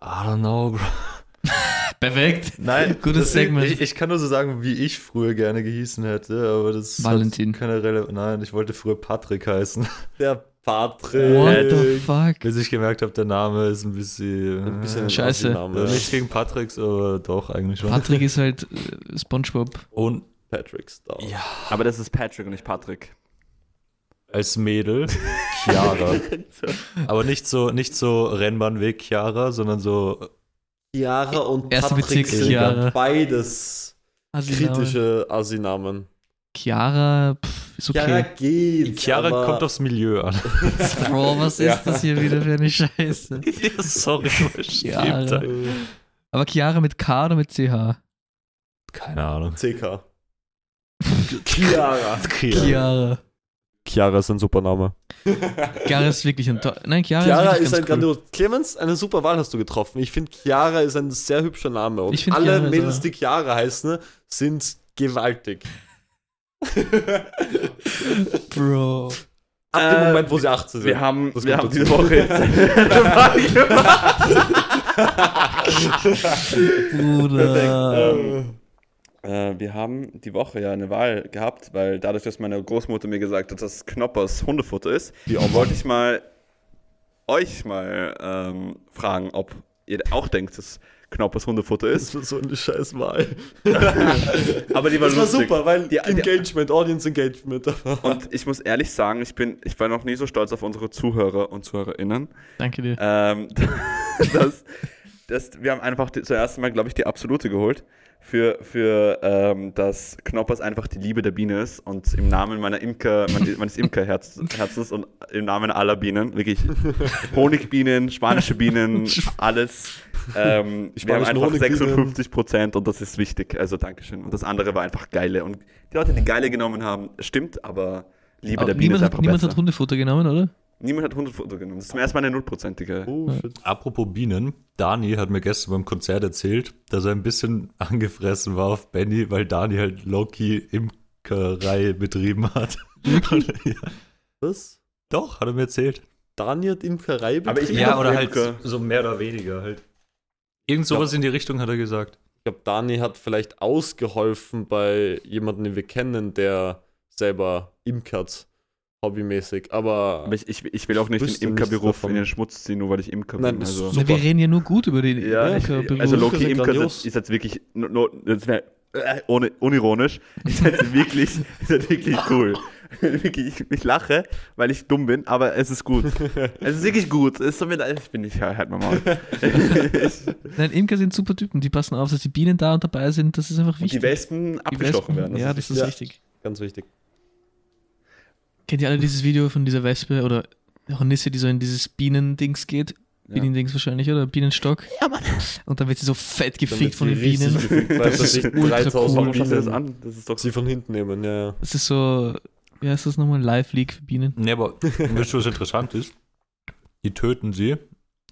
I don't know, bro. [LAUGHS] Perfekt. Nein, Gutes das- Segment. Ich, ich kann nur so sagen, wie ich früher gerne gehießen hätte, aber das Valentin. hat keine Rele Nein, ich wollte früher Patrick heißen. Der Patrick. What the fuck? Bis ich gemerkt habe, der Name ist ein bisschen. Ein bisschen ein Scheiße. Äh, ja. nichts gegen Patricks, aber doch, eigentlich schon. Patrick ist halt [LAUGHS] äh, Spongebob. Und Patrick Star. ja, Aber das ist Patrick und nicht Patrick. als Mädel [LAUGHS] Chiara. Aber nicht so, nicht so Rennbahnweg Chiara, sondern so Chiara und Patrick Bezirk sind Chiara. beides Assi-Name. kritische Assi-Namen. Chiara, pff, ist Chiara okay. geht. Chiara aber kommt aufs Milieu an. [LAUGHS] Bro, was Ja. ist das hier wieder für eine Scheiße? [LAUGHS] Sorry, Chiara. äh, Aber Chiara mit K oder mit CH? Keine Ahnung. CK. [LAUGHS] Chiara. Chiara. Chiara ist ein super Name. Chiara ist wirklich ein toll. Nein, Chiara, Chiara ist, ist ein cool. grandios. Clemens, eine super Wahl hast du getroffen. Ich finde, Chiara ist ein sehr hübscher Name. Und alle Chiara Mädels, die Chiara heißen, sind gewaltig. [LAUGHS] Bro. Ab dem Äh, Moment, wo sie 18 sind. Wir haben, Das wir haben diese Woche jetzt. [LAUGHS] Bruder. Ähm, äh, wir haben die Woche ja eine Wahl gehabt, weil dadurch, dass meine Großmutter mir gesagt hat, dass Knoppers Hundefutter ist, wollte ich mal euch mal ähm, fragen, ob ihr auch denkt, dass Knoppers Hundefutter Das ist. war so eine scheiß Wahl. [LAUGHS] Aber die war Das war lustig. super, weil Die- die- Engagement, Audience Engagement. Und ich muss ehrlich sagen, ich bin, ich war noch nie so stolz auf unsere Zuhörer und Zuhörerinnen. Danke dir. Ähm, [LAUGHS] das, das, wir haben einfach die, zuerst mal, glaube ich, die absolute geholt. Für, für ähm, dass Knoppers einfach die Liebe der Biene ist und im Namen meiner Imker, meine- meines Imkerherzens und im Namen aller Bienen, wirklich [LAUGHS] Honigbienen, spanische Bienen, [LAUGHS] alles. Ähm, wir haben einfach Honigbienen. 56 Prozent und das ist wichtig. Also Dankeschön. Und das andere war einfach geile. Und die Leute, die geile genommen haben, stimmt, aber Liebe Aber der Biene niemand ist einfach niemand besser. hat Hundefutter genommen, oder? Niemand hat Hundefutter genommen. Das ist zum ersten Mal eine nullprozentige. Oh. Apropos Bienen, Dani hat mir gestern beim Konzert erzählt, dass er ein bisschen [LAUGHS] angefressen war auf Benny, weil Dani halt Loki Imkerei betrieben hat. [LAUGHS] ja. Was? Doch, hat er mir erzählt. Daniel hat Imkerei Aber ich- betrieben? Ja, oder halt so mehr oder weniger halt. Irgend sowas in die Richtung hat er gesagt. Ich glaube, Dani hat vielleicht ausgeholfen bei jemandem, den wir kennen, der selber imkert, hobbymäßig. Aber, Aber ich, ich, ich will auch nicht den Imkerberuf in den Schmutz ziehen, nur weil ich Imker Nein, bin. das Also, ist Na, wir reden ja nur gut über den ja, Imkerberuf. also Loki Imker ist, ist jetzt wirklich, no, no, das wäre äh, ohne, unironisch, [LAUGHS] ist jetzt wirklich, ist jetzt wirklich cool. [LAUGHS] wirklich, ich, ich lache, weil ich dumm bin, aber es ist gut. es ist wirklich gut. Es ist so mit, ich bin nicht, halt mal Maul. [LAUGHS] Nein, Imker sind super Typen. Die passen auf, dass die Bienen da und dabei sind. Das ist einfach Und wichtig. die Wespen Die abgestochen Wespen, werden. ja, das ist Ja. wichtig. ganz wichtig. Kennt ihr alle dieses Video von dieser Wespe oder Hornisse, die so in dieses Bienendings geht? Ja. Bienendings wahrscheinlich, oder? Bienenstock. Ja, Mann. Und dann wird sie so fett gefickt von den Bienen. gefickt Das dass ist ultra 3000 cool. Warum das an? Das ist doch sie von hinten nehmen, ja. Das ist so, wie heißt das nochmal? Live-League für Bienen. Nee, aber [LAUGHS] weißt du, was interessant ist? Die töten sie,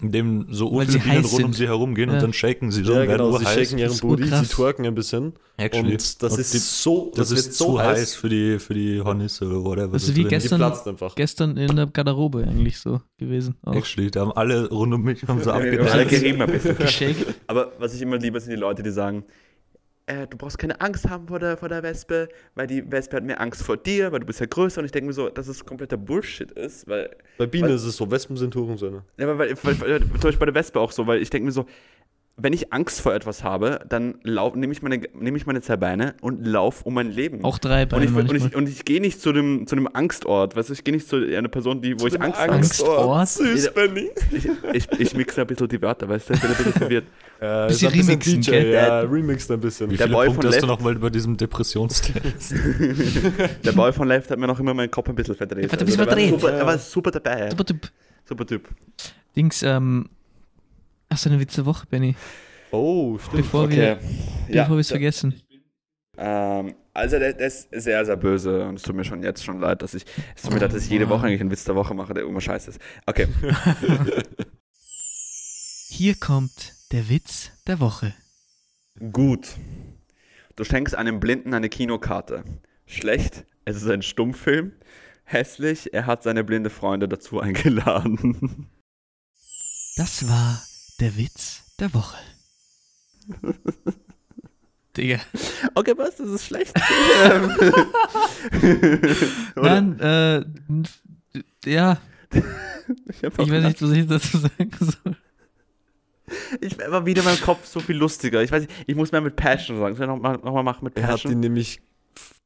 indem so Weil viele sie Bienen heiß rund um sie herumgehen Ja. und dann shaken sie so Ja, und werden genau, sie urheiß. shaken ihren Das ist Booty, sie twerken ein bisschen. Actually. Und das Und ist die- so, das, wird ist zu heiß für die, für die Hornisse oder whatever. Das ist so wie gestern-. Gestern in der Garderobe eigentlich so gewesen. Auch Actually, da haben alle rund um mich haben so Ja, haben alle abgedacht. gerieben ein bisschen. Aber was ich immer liebe, sind die Leute, die sagen, äh, du brauchst keine Angst haben vor der, vor der Wespe, weil die Wespe hat mehr Angst vor dir, weil du bist ja größer. Und ich denke mir so, dass es kompletter Bullshit ist, weil, Bei Bienen Weil- ist es so, Wespen sind Hurensöhne. ja, weil, weil, weil zum Beispiel bei der Wespe auch so, weil ich denke mir so, wenn ich Angst vor etwas habe, dann nehme ich, meine, nehm ich meine Zerbeine und laufe um mein Leben. Auch drei und Beine ich, und ich, und ich gehe nicht zu dem, zu einem Angstort, weißt du, ich gehe nicht zu einer Person, die, wo ich Angst habe. Angstort? Süß, Ja. Benny. Ich, ich, ich mixe ein bisschen die Wörter, weißt du, ich bin ein bisschen [LAUGHS] verwirrt. Äh, Bisschen ein remixen, DJ, ja, remixed ein bisschen. Wie Der viele Boy Punkte von hast du Left- noch mal bei diesem Depressionstest? [LAUGHS] Der Boy von Left hat mir noch immer meinen Kopf ein bisschen verdreht. Er bisschen der war verdreht. Super, er war super dabei. Super Typ. Super Typ. Dings, ähm. Hast du eine Witz der Woche, Benny? Oh, stimmt. Bevor wir, Okay. Ja. bevor wir es vergessen. Ähm, also der, der ist sehr, sehr böse und es tut mir schon jetzt schon leid, dass ich, es tut mir leid, dass ich jede Woche eigentlich einen Witz der Woche mache, der immer scheiße ist. Okay. [LAUGHS] Hier kommt der Witz der Woche. Gut. Du schenkst einem Blinden eine Kinokarte. Schlecht, es ist ein Stummfilm. Hässlich, er hat seine blinde Freunde dazu eingeladen. [LAUGHS] Das war der Witz der Woche. [LAUGHS] Digga. Okay, was? Das ist schlecht. [LAUGHS] [LAUGHS] Nein, äh, ja, Ich, ich weiß nicht, was ich dazu sagen soll. Ich war wieder in meinem Kopf so viel lustiger. Ich weiß nicht, ich muss mehr mit Passion sagen. Soll ich nochmal noch mal machen mit Er hat ihn Passion? nämlich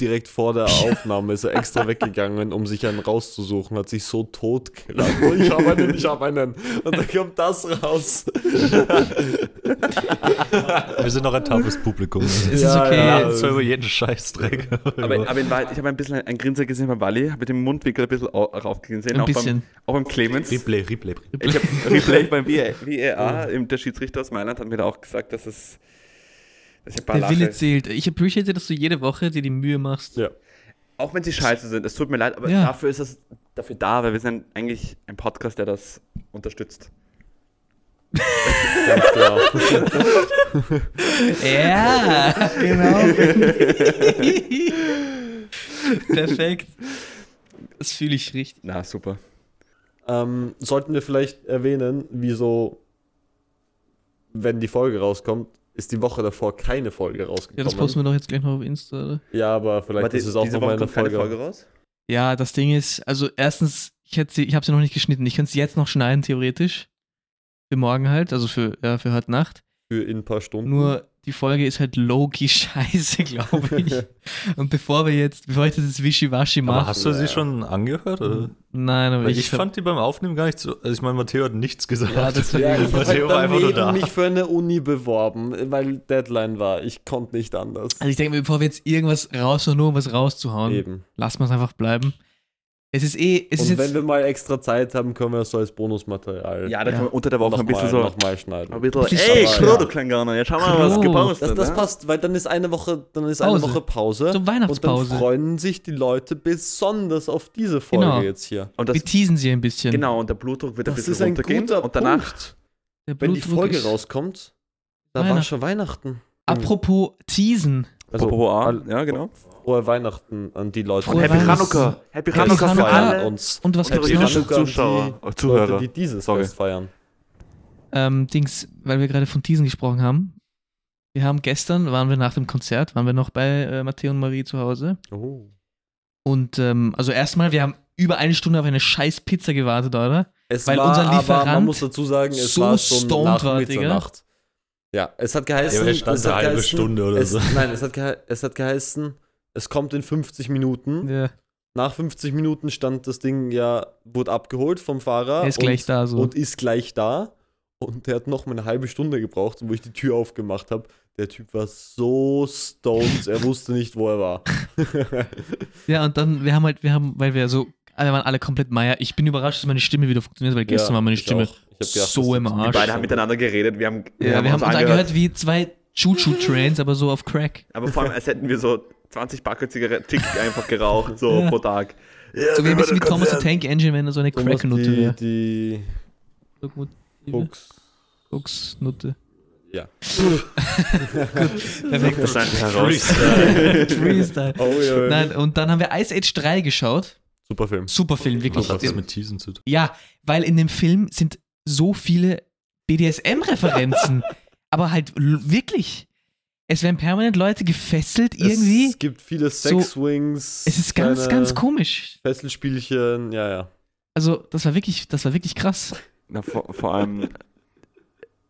direkt vor der Aufnahme ist er extra weggegangen, um sich einen rauszusuchen, hat sich so tot gelacht. Oh, ich habe einen, ich habe einen. Und dann kommt das raus. Wir sind noch ein toughes Publikum. Es ist Ja, okay. ja. So über jeden Scheißdreck. Aber, aber in Wahrheit, ich habe ein bisschen ein Grinser gesehen bei Wally, habe den Mundwinkel ein bisschen au- raufgesehen. Ein auch bisschen. Beim, auch beim Clemens. Replay, Replay. Ich habe Replay beim [LAUGHS] VAR, im- der Schiedsrichter aus Mailand hat mir da auch gesagt, dass es. Ich ein paar Der Wille zählt. Ich appreciate, dass du jede Woche dir die Mühe machst. Ja. Auch wenn sie scheiße sind, es tut mir leid, aber Ja. dafür ist es dafür da, weil wir sind eigentlich ein Podcast, der das unterstützt. [LAUGHS] Ganz genau. Ja, genau. [LAUGHS] Perfekt. Das fühle ich richtig. Na, super. ähm, sollten wir vielleicht erwähnen, wieso, wenn die Folge rauskommt, ist die Woche davor keine Folge Ja, rausgekommen. das posten wir doch jetzt gleich noch auf Insta, oder? Ja, aber vielleicht Warte, ist es auch nochmal Woche eine Folge. Folge raus? Ja, das Ding ist, also erstens, ich, hätte sie, ich habe sie noch nicht geschnitten. Ich könnte sie jetzt noch schneiden, theoretisch. Für morgen halt, also für, ja, für heute Nacht. Für in ein paar Stunden. Nur die Folge ist halt low-key [LAUGHS] scheiße, glaube ich. Und bevor wir jetzt, bevor ich das jetzt wischiwaschi mache. Aber hast du Ja. sie schon angehört? Oder? Nein, aber Weil ich, ich, fand die beim Aufnehmen gar nicht so. Also ich meine, Matteo hat nichts gesagt. Ja, das [LAUGHS] ja, ich Matteo habe war einfach nur da. mich für eine Uni beworben, weil Deadline war. Ich konnte nicht anders. Also ich denke mir, bevor wir jetzt irgendwas raushauen, nur um was rauszuhauen, Eben. lassen wir es einfach bleiben. Es ist eh, es ist Und wenn jetzt, wir mal extra Zeit haben, können wir das so als Bonusmaterial Ja, da Ja. können wir unter der Woche ein bisschen so. nochmal schneiden. Ein bisschen, ey, Klo, ja. du Kleingarner, jetzt schau mal, was gepostet Das, das ne? passt, weil dann ist eine Woche, dann ist eine Pause. Woche Pause. so Und dann Weihnachtspause. freuen sich die Leute besonders auf diese Folge Genau. jetzt hier. Und das, wir teasen sie ein bisschen. genau, und der Blutdruck wird ein Das bisschen ist ein runtergehen. guter und danach, Punkt. Der Wenn die Folge ist- rauskommt, da war schon Weihnachten. Apropos teasen. Also, Apropos A, all- ja, genau. Frohe Weihnachten an die Leute. Frohe Happy. Chanukka. Happy Chanukka für alle. uns. Und was gibt's noch? Zuschauer, die äh, Leute, Zuhörer. die dieses Sorry. Fest feiern. Ähm, Dings, weil wir gerade von Teasen gesprochen haben. Wir haben gestern, waren wir nach dem Konzert, waren wir noch bei äh, Matteo und Marie zu Hause. Oh. Und ähm, also erstmal, wir haben über eine Stunde auf eine scheiß Pizza gewartet, oder? Es Weil war, unser aber man Lieferant muss dazu sagen, es so war schon stoned nach war, Digga. Mitternacht. Ja, es hat Ja, geheißen, stand es eine hat halbe geheißen, Stunde oder es, so. Nein, es hat, gehe es hat geheißen, es kommt in 50 Minuten. Ja, Nach 50 Minuten stand das Ding ja, wurde abgeholt vom Fahrer er ist und, gleich da so. und ist gleich da. Und der hat noch mal eine halbe Stunde gebraucht, wo ich die Tür aufgemacht habe. Der Typ war so stoned, er wusste nicht, wo er war. [LAUGHS] Ja, und dann, wir haben halt, wir haben, weil wir so, wir waren alle komplett Meier. Ich bin überrascht, dass meine Stimme wieder funktioniert, weil gestern Ja, war meine ich Stimme auch. Ich hab gedacht, so im Arsch. Beide haben miteinander geredet. Wir haben, Ja, wir haben uns angehört. angehört wie zwei Choo-Choo-Trains, aber so auf Crack. Aber vor allem, als hätten wir so 20 Packer Zigaretten Tick einfach geraucht, so Ja. pro Tag. Ja, So wie ein bisschen wie Thomas the. Tank Engine, wenn er so eine die, wäre. die gut. [LAUGHS] Books. Koks-Nutte. [LAUGHS] Ja. Perfekt. Das wir heraus. Freestyle. Oh, ja. Nein, und dann haben wir Ice Age 3 geschaut. Super Film. Super Film, wirklich. Was hat das mit Teasen zu tun? Ja, weil in dem Film sind so viele BDSM-Referenzen. [LAUGHS] aber halt wirklich. Es werden permanent Leute gefesselt irgendwie. Es gibt viele So- Sex-Wings. Es ist ganz, ganz komisch. Fesselspielchen, ja, ja. Also, das war wirklich, das war wirklich krass. Na, vor, vor allem,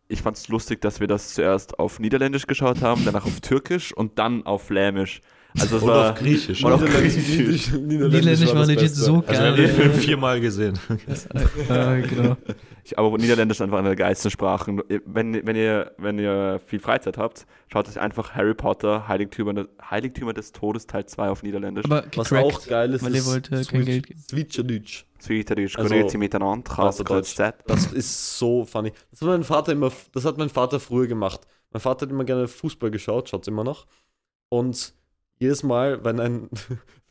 ich fand es lustig, dass wir das zuerst auf Niederländisch geschaut haben, danach auf Türkisch und dann auf Flämisch. Also es Und war auf Griechisch. Und auf Niederländisch, Griechisch. Niederländisch war das legit so Also wir geil. haben den Film viermal gesehen. [LAUGHS] Ja, genau. Ich, aber Niederländisch ist einfach eine der geilsten Sprachen. Wenn, wenn, ihr, wenn ihr viel Freizeit habt, schaut euch einfach Harry Potter, Heiligtümer, des- Heiligtümer des Todes Teil 2 auf Niederländisch. Aber Was gecrackt. auch geil ist, weil ihr ist wollt, äh, kein Switch- Geld geben. Switcherdeutsch. Schweizerdeutsch, Also, grüezi miteinander, Z. Das ist so funny. Das hat mein Vater immer, das hat mein Vater früher gemacht. Mein Vater hat immer gerne Fußball geschaut, schaut immer noch. Und jedes Mal, wenn ein,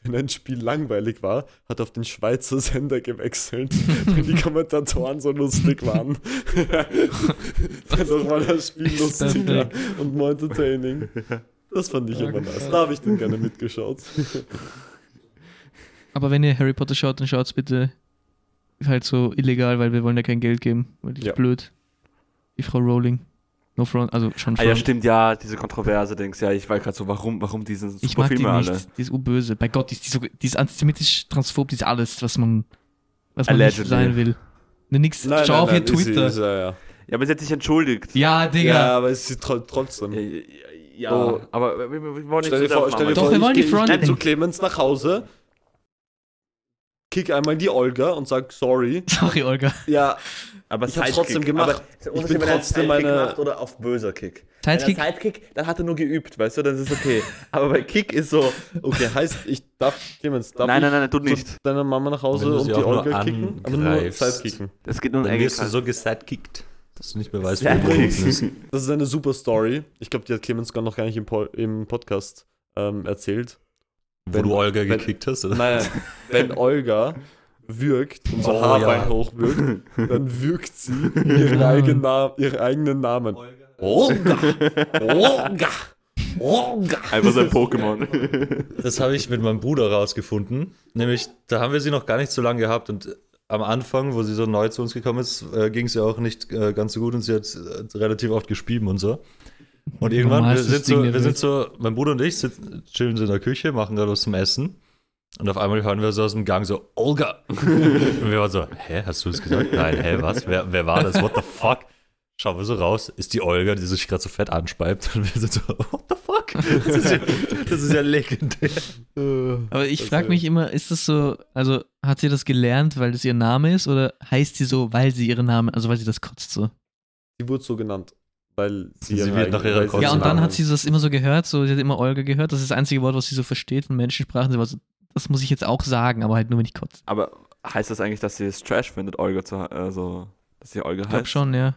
wenn ein Spiel langweilig war, hat er auf den Schweizer Sender gewechselt, [LAUGHS] weil die Kommentatoren so lustig waren. [LAUGHS] [LAUGHS] Einfach weil das Spiel lustig war und more entertaining. Das fand ich immer nice. Da habe ich dann gerne mitgeschaut. Aber wenn ihr Harry Potter schaut, dann schaut's bitte halt so illegal, weil wir wollen ja kein Geld geben. Weil die Ja. ist blöd. Die Frau Rowling. No front, also schon Ah front. ja, stimmt, ja, diese kontroverse Dings. Ja, ich war gerade so, warum, warum diese Ich super mag die Filme nicht. alle? Die ist urböse. Bei Gott, die ist, die, so, die ist antisemitisch, transphob, die ist alles, was man, was man nicht sein will. Ne, nix, schau auf ihr ist sie- Twitter. ist- ja, ja. Ja, aber sie hat sich entschuldigt. ja, Digga. ja, aber es ist tro trotzdem. Ja, Ja, Oh. aber wir, wir, wollen nicht Stell dir vor, stell dir auf Doch, vor wir ich wollen die geh- ich Frontend. zu Clemens nach Hause, kick einmal die Olga und sag sorry. [LAUGHS] Sorry, Olga. Ja, Aber Ich hab's trotzdem gemacht. Aber Ich bin trotzdem Sidekick meine- macht oder auf böser Kick. Sidekick? Wenn er Sidekick, dann hat er nur geübt, weißt du, dann ist es okay. Aber bei Kick ist so, okay, heißt, ich darf, Clemens, darf nein, ich nein, nein, tut nicht. deiner Mama nach Hause und die Olga kicken? Aber nur. Sidekicken. Es geht nur um Dann wirst du so gesidekickt, dass du nicht mehr weißt, wo. Das ist eine super Story. Ich glaube, die hat Clemens gar noch gar nicht im, Po- im Podcast ähm, erzählt. Wo Wenn- du Olga wenn- gekickt hast, oder? Nein, wenn [LAUGHS] Olga wirkt und so Oh, Haarbein ja. hochwirkt, dann wirkt sie [LAUGHS] ihren, eigenen, Na ihren eigenen Namen. Olga! Olga! Olga! Einfach sein Pokémon. Das habe ich mit meinem Bruder rausgefunden. Nämlich, da haben wir sie noch gar nicht so lange gehabt und am Anfang, wo sie so neu zu uns gekommen ist, äh, ging es ihr auch nicht äh, ganz so gut und sie hat äh, relativ oft gespieben und so. Und irgendwann, wir sind, so, wir sind so, mein Bruder und ich sitzen, chillen so in der Küche, machen gerade was zum Essen. Und auf einmal hören wir so aus dem Gang so, Olga! [LAUGHS] Und wir waren so, hä, hast du das gesagt? Nein, hä, was? Wer, wer war das? What the fuck? Schauen wir so raus, ist die Olga, die sich gerade so fett anspeibt. Und wir sind so, what the fuck? Das ist ja, das ist ja legendär. Aber ich frage mich immer, ist das so, also hat sie das gelernt, weil das ihr Name ist oder heißt sie so, weil sie ihren Namen, also weil sie das kotzt so? Sie wurde so genannt, weil sie, Sie wird nach ihrer Ja, und dann hat sie das immer so gehört, so, sie hat immer Olga gehört, das ist das einzige Wort, was sie so versteht in Menschensprachen. Sie war so, das muss ich jetzt auch sagen, aber halt nur, wenn ich kotze. Aber heißt das eigentlich, dass sie es Trash findet, Olga zu also, dass sie Olga Ich glaube heißt? schon, ja.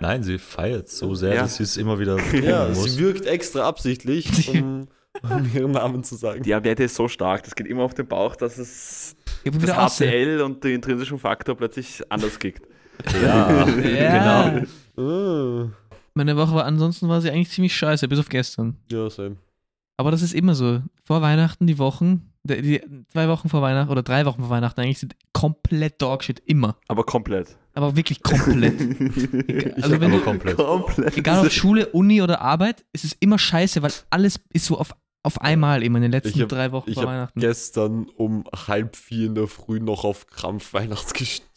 Nein, sie feiert so sehr, Ja. dass sie es immer wieder [LAUGHS] Ja, muss. sie wirkt extra absichtlich, [LAUGHS] um, um ihren Namen zu sagen. Die Werte ist so stark, das geht immer auf den Bauch, dass es Ich das. HCL und den intrinsischen Faktor plötzlich anders kickt. Ja, [LAUGHS] Ja. genau. Ah, Meine Woche war, ansonsten war sie eigentlich ziemlich scheiße, bis auf gestern. ja, same. Aber das ist immer so. Vor Weihnachten, die Wochen, die, die zwei Wochen vor Weihnachten oder drei Wochen vor Weihnachten eigentlich sind komplett Dogshit. Immer. Aber komplett. Aber wirklich komplett. [LAUGHS] also wenn aber du, komplett. komplett. egal ob Schule, Uni oder Arbeit, ist es immer scheiße, weil alles ist so auf, auf einmal immer in den letzten Ich hab- drei Wochen Ich vor habe Weihnachten. gestern um halb vier in der Früh noch auf Krampf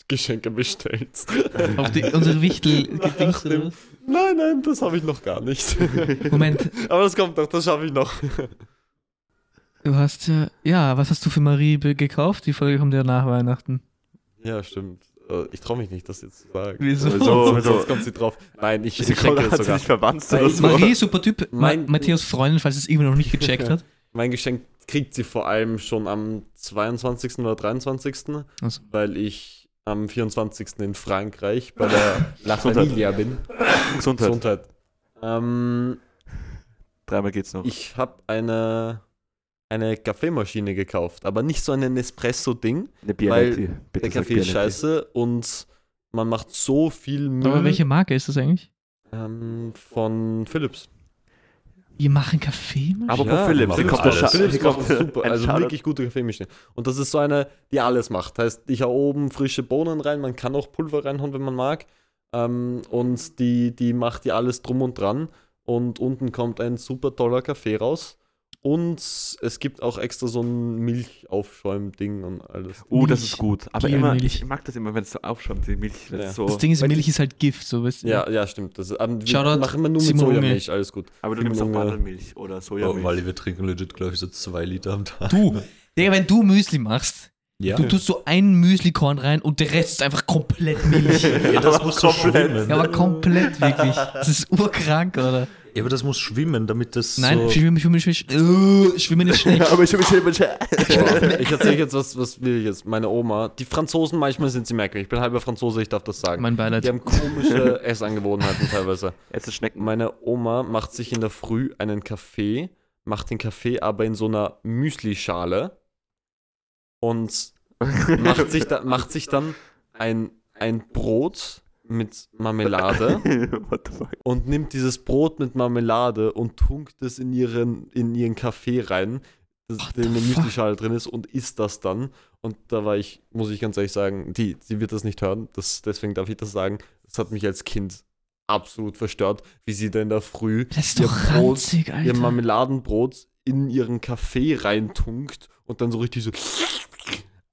Weihnachtsgeschenke bestellt. [LAUGHS] Auf die, unsere Wichtel [LAUGHS] gedingst oder was? Nein, nein, das habe ich noch gar nicht. [LAUGHS] Moment, Aber das kommt noch, das schaffe ich noch. du hast ja, ja, was hast du für Marie gekauft? Die Folge kommt ja nach Weihnachten. Ja, stimmt. Äh, Ich traue mich nicht, das jetzt zu sagen. Wieso? Sonst, Wieso? sonst, sonst kommt sie drauf. Nein, ich, Sie ich schenke jetzt sie sogar. nicht verwandt oder so. Marie, super Typ. Ma Mein- Matthäus Freundin, falls es irgendwer noch nicht gecheckt hat. Mein Geschenk kriegt sie vor allem schon am 22. oder 23. Ach so. Weil ich am 24. in Frankreich bei der [LAUGHS] La Gesundheit. Familia bin. Gesundheit. Gesundheit. Ähm, Dreimal geht's noch. ich habe eine, eine Kaffeemaschine gekauft, aber nicht so ein Nespresso-Ding. Eine Bialetti. Bitte Der Kaffee ist scheiße und man macht so viel Müll Aber welche Marke ist das eigentlich? ähm, von Philips. Wir machen Kaffee? Aber Ja, Philips. Philips Philips macht super, ein also wirklich gute Kaffeemaschine. Und das ist so eine, die alles macht. Heißt, ich habe oben frische Bohnen rein, man kann auch Pulver reinhauen, wenn man mag. Ähm, und die, die macht ja alles drum und dran. Und unten kommt ein super toller Kaffee raus. Und es gibt auch extra so ein Milchaufschäum-Ding und alles. Uh, das ist gut. Aber Gel immer, Milch. ich mag das immer, wenn es so aufschäumt, die Milch. Das Ja. ist so, Das Ding ist, Milch ist halt Gift, so weißt du. Ja, ja, stimmt. Das, ähm, wir machen wir nur mit. Sojamilch, alles gut. Aber du Simon nimmst auch. Mandelmilch oder Oh, Sojamilch. weil wir trinken legit, glaube ich, so zwei Liter am Tag. Du, Digga, wenn du Müsli machst, Ja, du tust so ein Müslikorn rein und der Rest ist einfach komplett Milch. [LAUGHS] ja das muss so komplett. ja, aber komplett wirklich. Das ist urkrank, oder? Ja, aber das muss schwimmen, damit das Nein, so... schwimmen, schwimmen, schwimmen, äh, schwimmen ist schlecht. [LAUGHS] aber ich habe mich Boah, ich erzähle jetzt was, was will ich jetzt? Meine Oma, die Franzosen, manchmal sind sie merkwürdig. Ich bin halber Franzose, ich darf das sagen. Mein Beileid. Die haben komische [LAUGHS] Essangewohnheiten teilweise. Ist Schnecken. Meine Oma macht sich in der Früh einen Kaffee, macht den Kaffee aber in so einer Müslischale und [LAUGHS] macht sich, da, macht sich dann ein, ein Brot mit Marmelade [LAUGHS] und nimmt dieses Brot mit Marmelade und tunkt es in ihren, in ihren Kaffee rein, der in der? Müslischale drin ist und isst das dann. Und da war ich, muss ich ganz ehrlich sagen, die, sie wird das nicht hören, das, deswegen darf ich das sagen. Das hat mich als Kind absolut verstört, wie sie da in der Früh ihr Brot, ranzig, ihr. Marmeladenbrot in ihren Kaffee reintunkt und dann so richtig so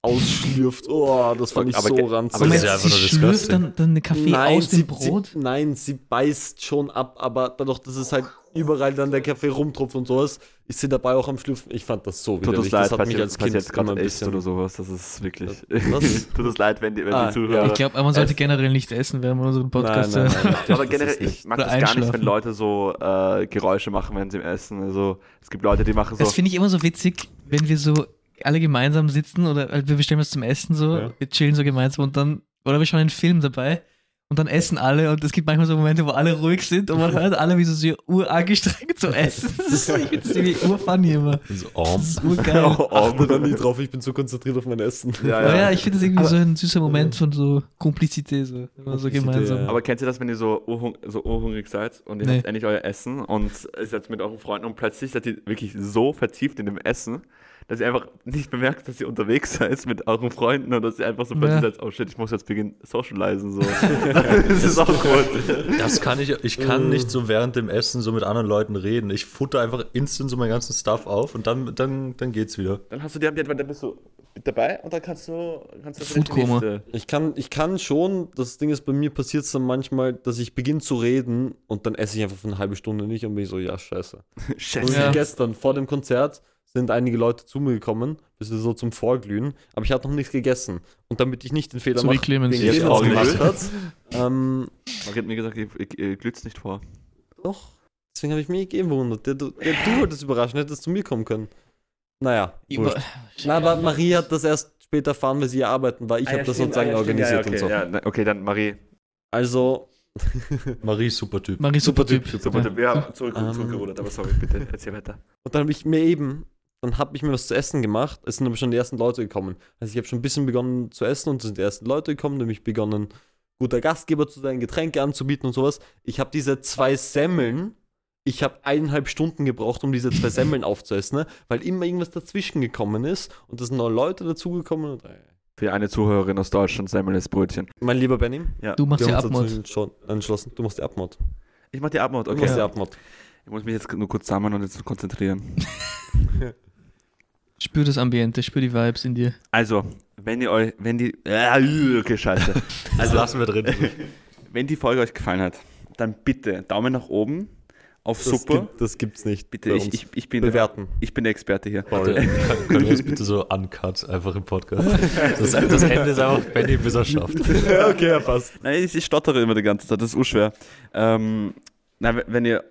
ausschlürft. Oh, das fand ich Aber so ranzig. aber das ist Moment, ja einfach sie nur schlürft dann, dann eine Kaffee aus sie, dem Brot? Sie, nein, sie beißt schon ab, aber dadurch, dass es halt überall dann der Kaffee rumtropft und sowas, ist sie dabei auch am Schlürfen. Ich fand das so widerlich. leid, Das hat mich als Kind jetzt gerade ein bisschen... oder sowas. Das ist wirklich. [LAUGHS] Was? [LAUGHS] Tut uns leid, wenn die, wenn Ah, die Zuhörer. Ich glaube, man sollte generell nicht essen, während man unseren Podcast Nein, nein, hört. nein, Aber das generell, ich mag das gar nicht, wenn Leute so äh, Geräusche machen, wenn sie essen. Also, es gibt Leute, die machen so. Das finde ich immer so witzig, wenn wir so alle gemeinsam sitzen oder halt wir bestellen was zum Essen so, Ja. wir chillen so gemeinsam und dann, oder wir schauen einen Film dabei und dann essen alle und es gibt manchmal so Momente, wo alle ruhig sind und man hört alle, wie so, so urangestrengt so essen. Das ist, ich finde das irgendwie urfunny immer. So, oh, Das ist urgeil. Achte da nie drauf, ich bin so konzentriert auf mein Essen. Ja, Aber ja, ich finde das irgendwie Aber- so ein süßer Moment von so Komplizität, so, man so Komplizität, gemeinsam. ja. Aber kennt ihr das, wenn ihr so, urhung so urhungrig seid und ihr Nee. habt endlich euer Essen und ihr seid mit euren Freunden und plötzlich seid ihr wirklich so vertieft in dem Essen, dass ihr einfach nicht bemerkt, dass ihr unterwegs [LAUGHS] seid mit euren Freunden und dass ihr einfach so plötzlich Ja. seid, oh shit, ich muss jetzt beginnen socialisen. So. [LAUGHS] das ist auch gut. das kann ich, ich kann nicht so während dem Essen so mit anderen Leuten reden. Ich futter einfach instant so meinen ganzen Stuff auf und dann, dann, dann geht's wieder. Dann hast du die, dann bist du mit dabei und dann kannst du, kannst du Food vielleicht die Coma. nächste- Ich kann, ich kann schon, das Ding ist, bei mir passiert es dann manchmal, dass ich beginne zu reden und dann esse ich einfach für eine halbe Stunde nicht und bin ich so, ja, scheiße. [LAUGHS] Und Scheiße. Ja. gestern vor dem Konzert sind einige Leute zu mir gekommen, bis so zum Vorglühen, aber ich hatte noch nichts gegessen. Und damit ich nicht den Fehler So wie mache, Clemens. den Jetzt auch gemacht hat, [LAUGHS] ähm, Man hat mir gesagt, ihr, ihr, ihr glüht's nicht vor. doch, deswegen habe ich mich eh gewundert. Der, der, der, du wolltest überraschen, hättest zu mir kommen können. Naja, Über-. Na, aber Marie hat das erst später erfahren, weil sie ja arbeiten war. Ich habe das sozusagen organisiert okay, und so. Ja, na, okay, dann Marie. Also, [LAUGHS] Marie, super Typ. Marie, super Typ. Super, Ja. wir haben zurück, Ähm. zurückgerudert, aber sorry, bitte, erzähl weiter. Und dann habe ich mir eben, dann habe ich mir was zu essen gemacht. Es sind aber schon die ersten Leute gekommen. Also ich habe schon ein bisschen begonnen zu essen und es sind die ersten Leute gekommen, nämlich begonnen, guter Gastgeber zu sein, Getränke anzubieten und sowas. Ich habe diese zwei Semmeln, ich habe eineinhalb Stunden gebraucht, um diese zwei Semmeln aufzuessen, ne? weil immer irgendwas dazwischen gekommen ist und es sind neue Leute dazugekommen. Und, äh, Für eine Zuhörerin aus Deutschland, Semmel ist Brötchen. mein lieber Benny, Ja. Du machst uns Abmod. entschlo- entschlossen, du machst die Abmod. Ich mach die Abmod, Du okay. machst die. Abmod. Ich muss mich jetzt nur kurz sammeln und jetzt konzentrieren. [LAUGHS] Spür das Ambiente, spür die Vibes in dir. Also, wenn ihr euch, wenn die, äh, okay, scheiße. [LAUGHS] Das Also, lassen wir drin. [LAUGHS] wenn die Folge euch gefallen hat, dann bitte Daumen nach oben auf Das, Super. gibt, das gibt's nicht. Bitte, bei ich, uns. ich, ich, bin, bewerten. ich bin der Experte hier. Warte, kann, können wir das bitte so [LAUGHS] uncut einfach im Podcast? Das, das Ende ist einfach Benny, bis er schafft. okay, ja, passt. Nein, ich, ich stottere immer die ganze Zeit, das ist urschwer. Ähm, na, wenn- ihr,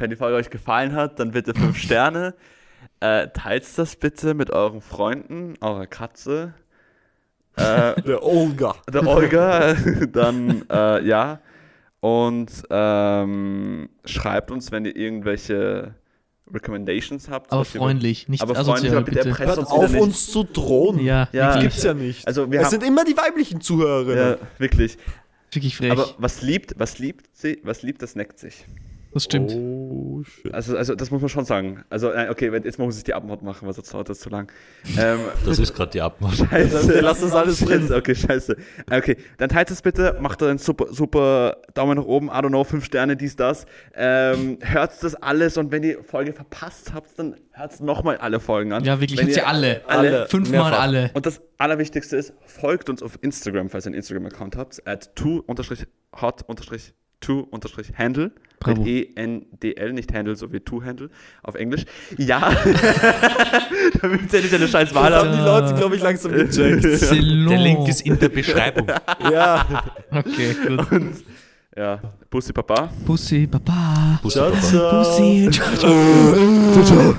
wenn die Folge euch gefallen hat, dann bitte 5 Sterne. Äh, teilt das bitte mit euren Freunden, eurer Katze, [LAUGHS] äh, Der Olga. der Olga, [LAUGHS] dann äh, ja. Und ähm, schreibt uns, wenn ihr irgendwelche Recommendations habt. Aber freundlich, nicht aber freundlich, asozial, aber bitte Hört uns auf, nicht. uns zu drohen. Ja, Ja. wirklich, Gibt's ja nicht. Also wir es haben, sind immer die weiblichen Zuhörerinnen. ja, wirklich. wirklich frech. Aber was liebt, was liebt sie, was liebt, das neckt sich. Das stimmt. Oh, shit. Also, also das muss man schon sagen. Also, nein, okay, jetzt muss ich die Abmod machen, weil sonst dauert das zu lang. Ähm, [LAUGHS] Das ist gerade die Abmachung. [LAUGHS] scheiße. Lass das alles drin. Okay, scheiße. Okay, dann teilt es bitte, macht einen super, super Daumen nach oben, I don't know, fünf Sterne, dies, das. Ähm, hört das alles und wenn ihr Folge verpasst habt, dann hört nochmal alle Folgen an. Ja, wirklich, hört sie ihr- alle. alle. Fünfmal mehrfach. alle. Und das Allerwichtigste ist, folgt uns auf Instagram, falls ihr einen Instagram-Account habt, at to-hot-to-handle. Bravo. Mit E-N-D-L, nicht Handle, so wie To-Handle auf Englisch. Ja, [LAUGHS] damit ihr nicht eine scheiß Wahl haben die Leute, glaube ich, langsam gecheckt. [LAUGHS] Der Link ist in der Beschreibung. [LAUGHS] ja. Okay, gut. Und ja, Bussi Papa. Pussy, Papa. Ciao, Papa. ciao. Pussy. Ciao, ciao.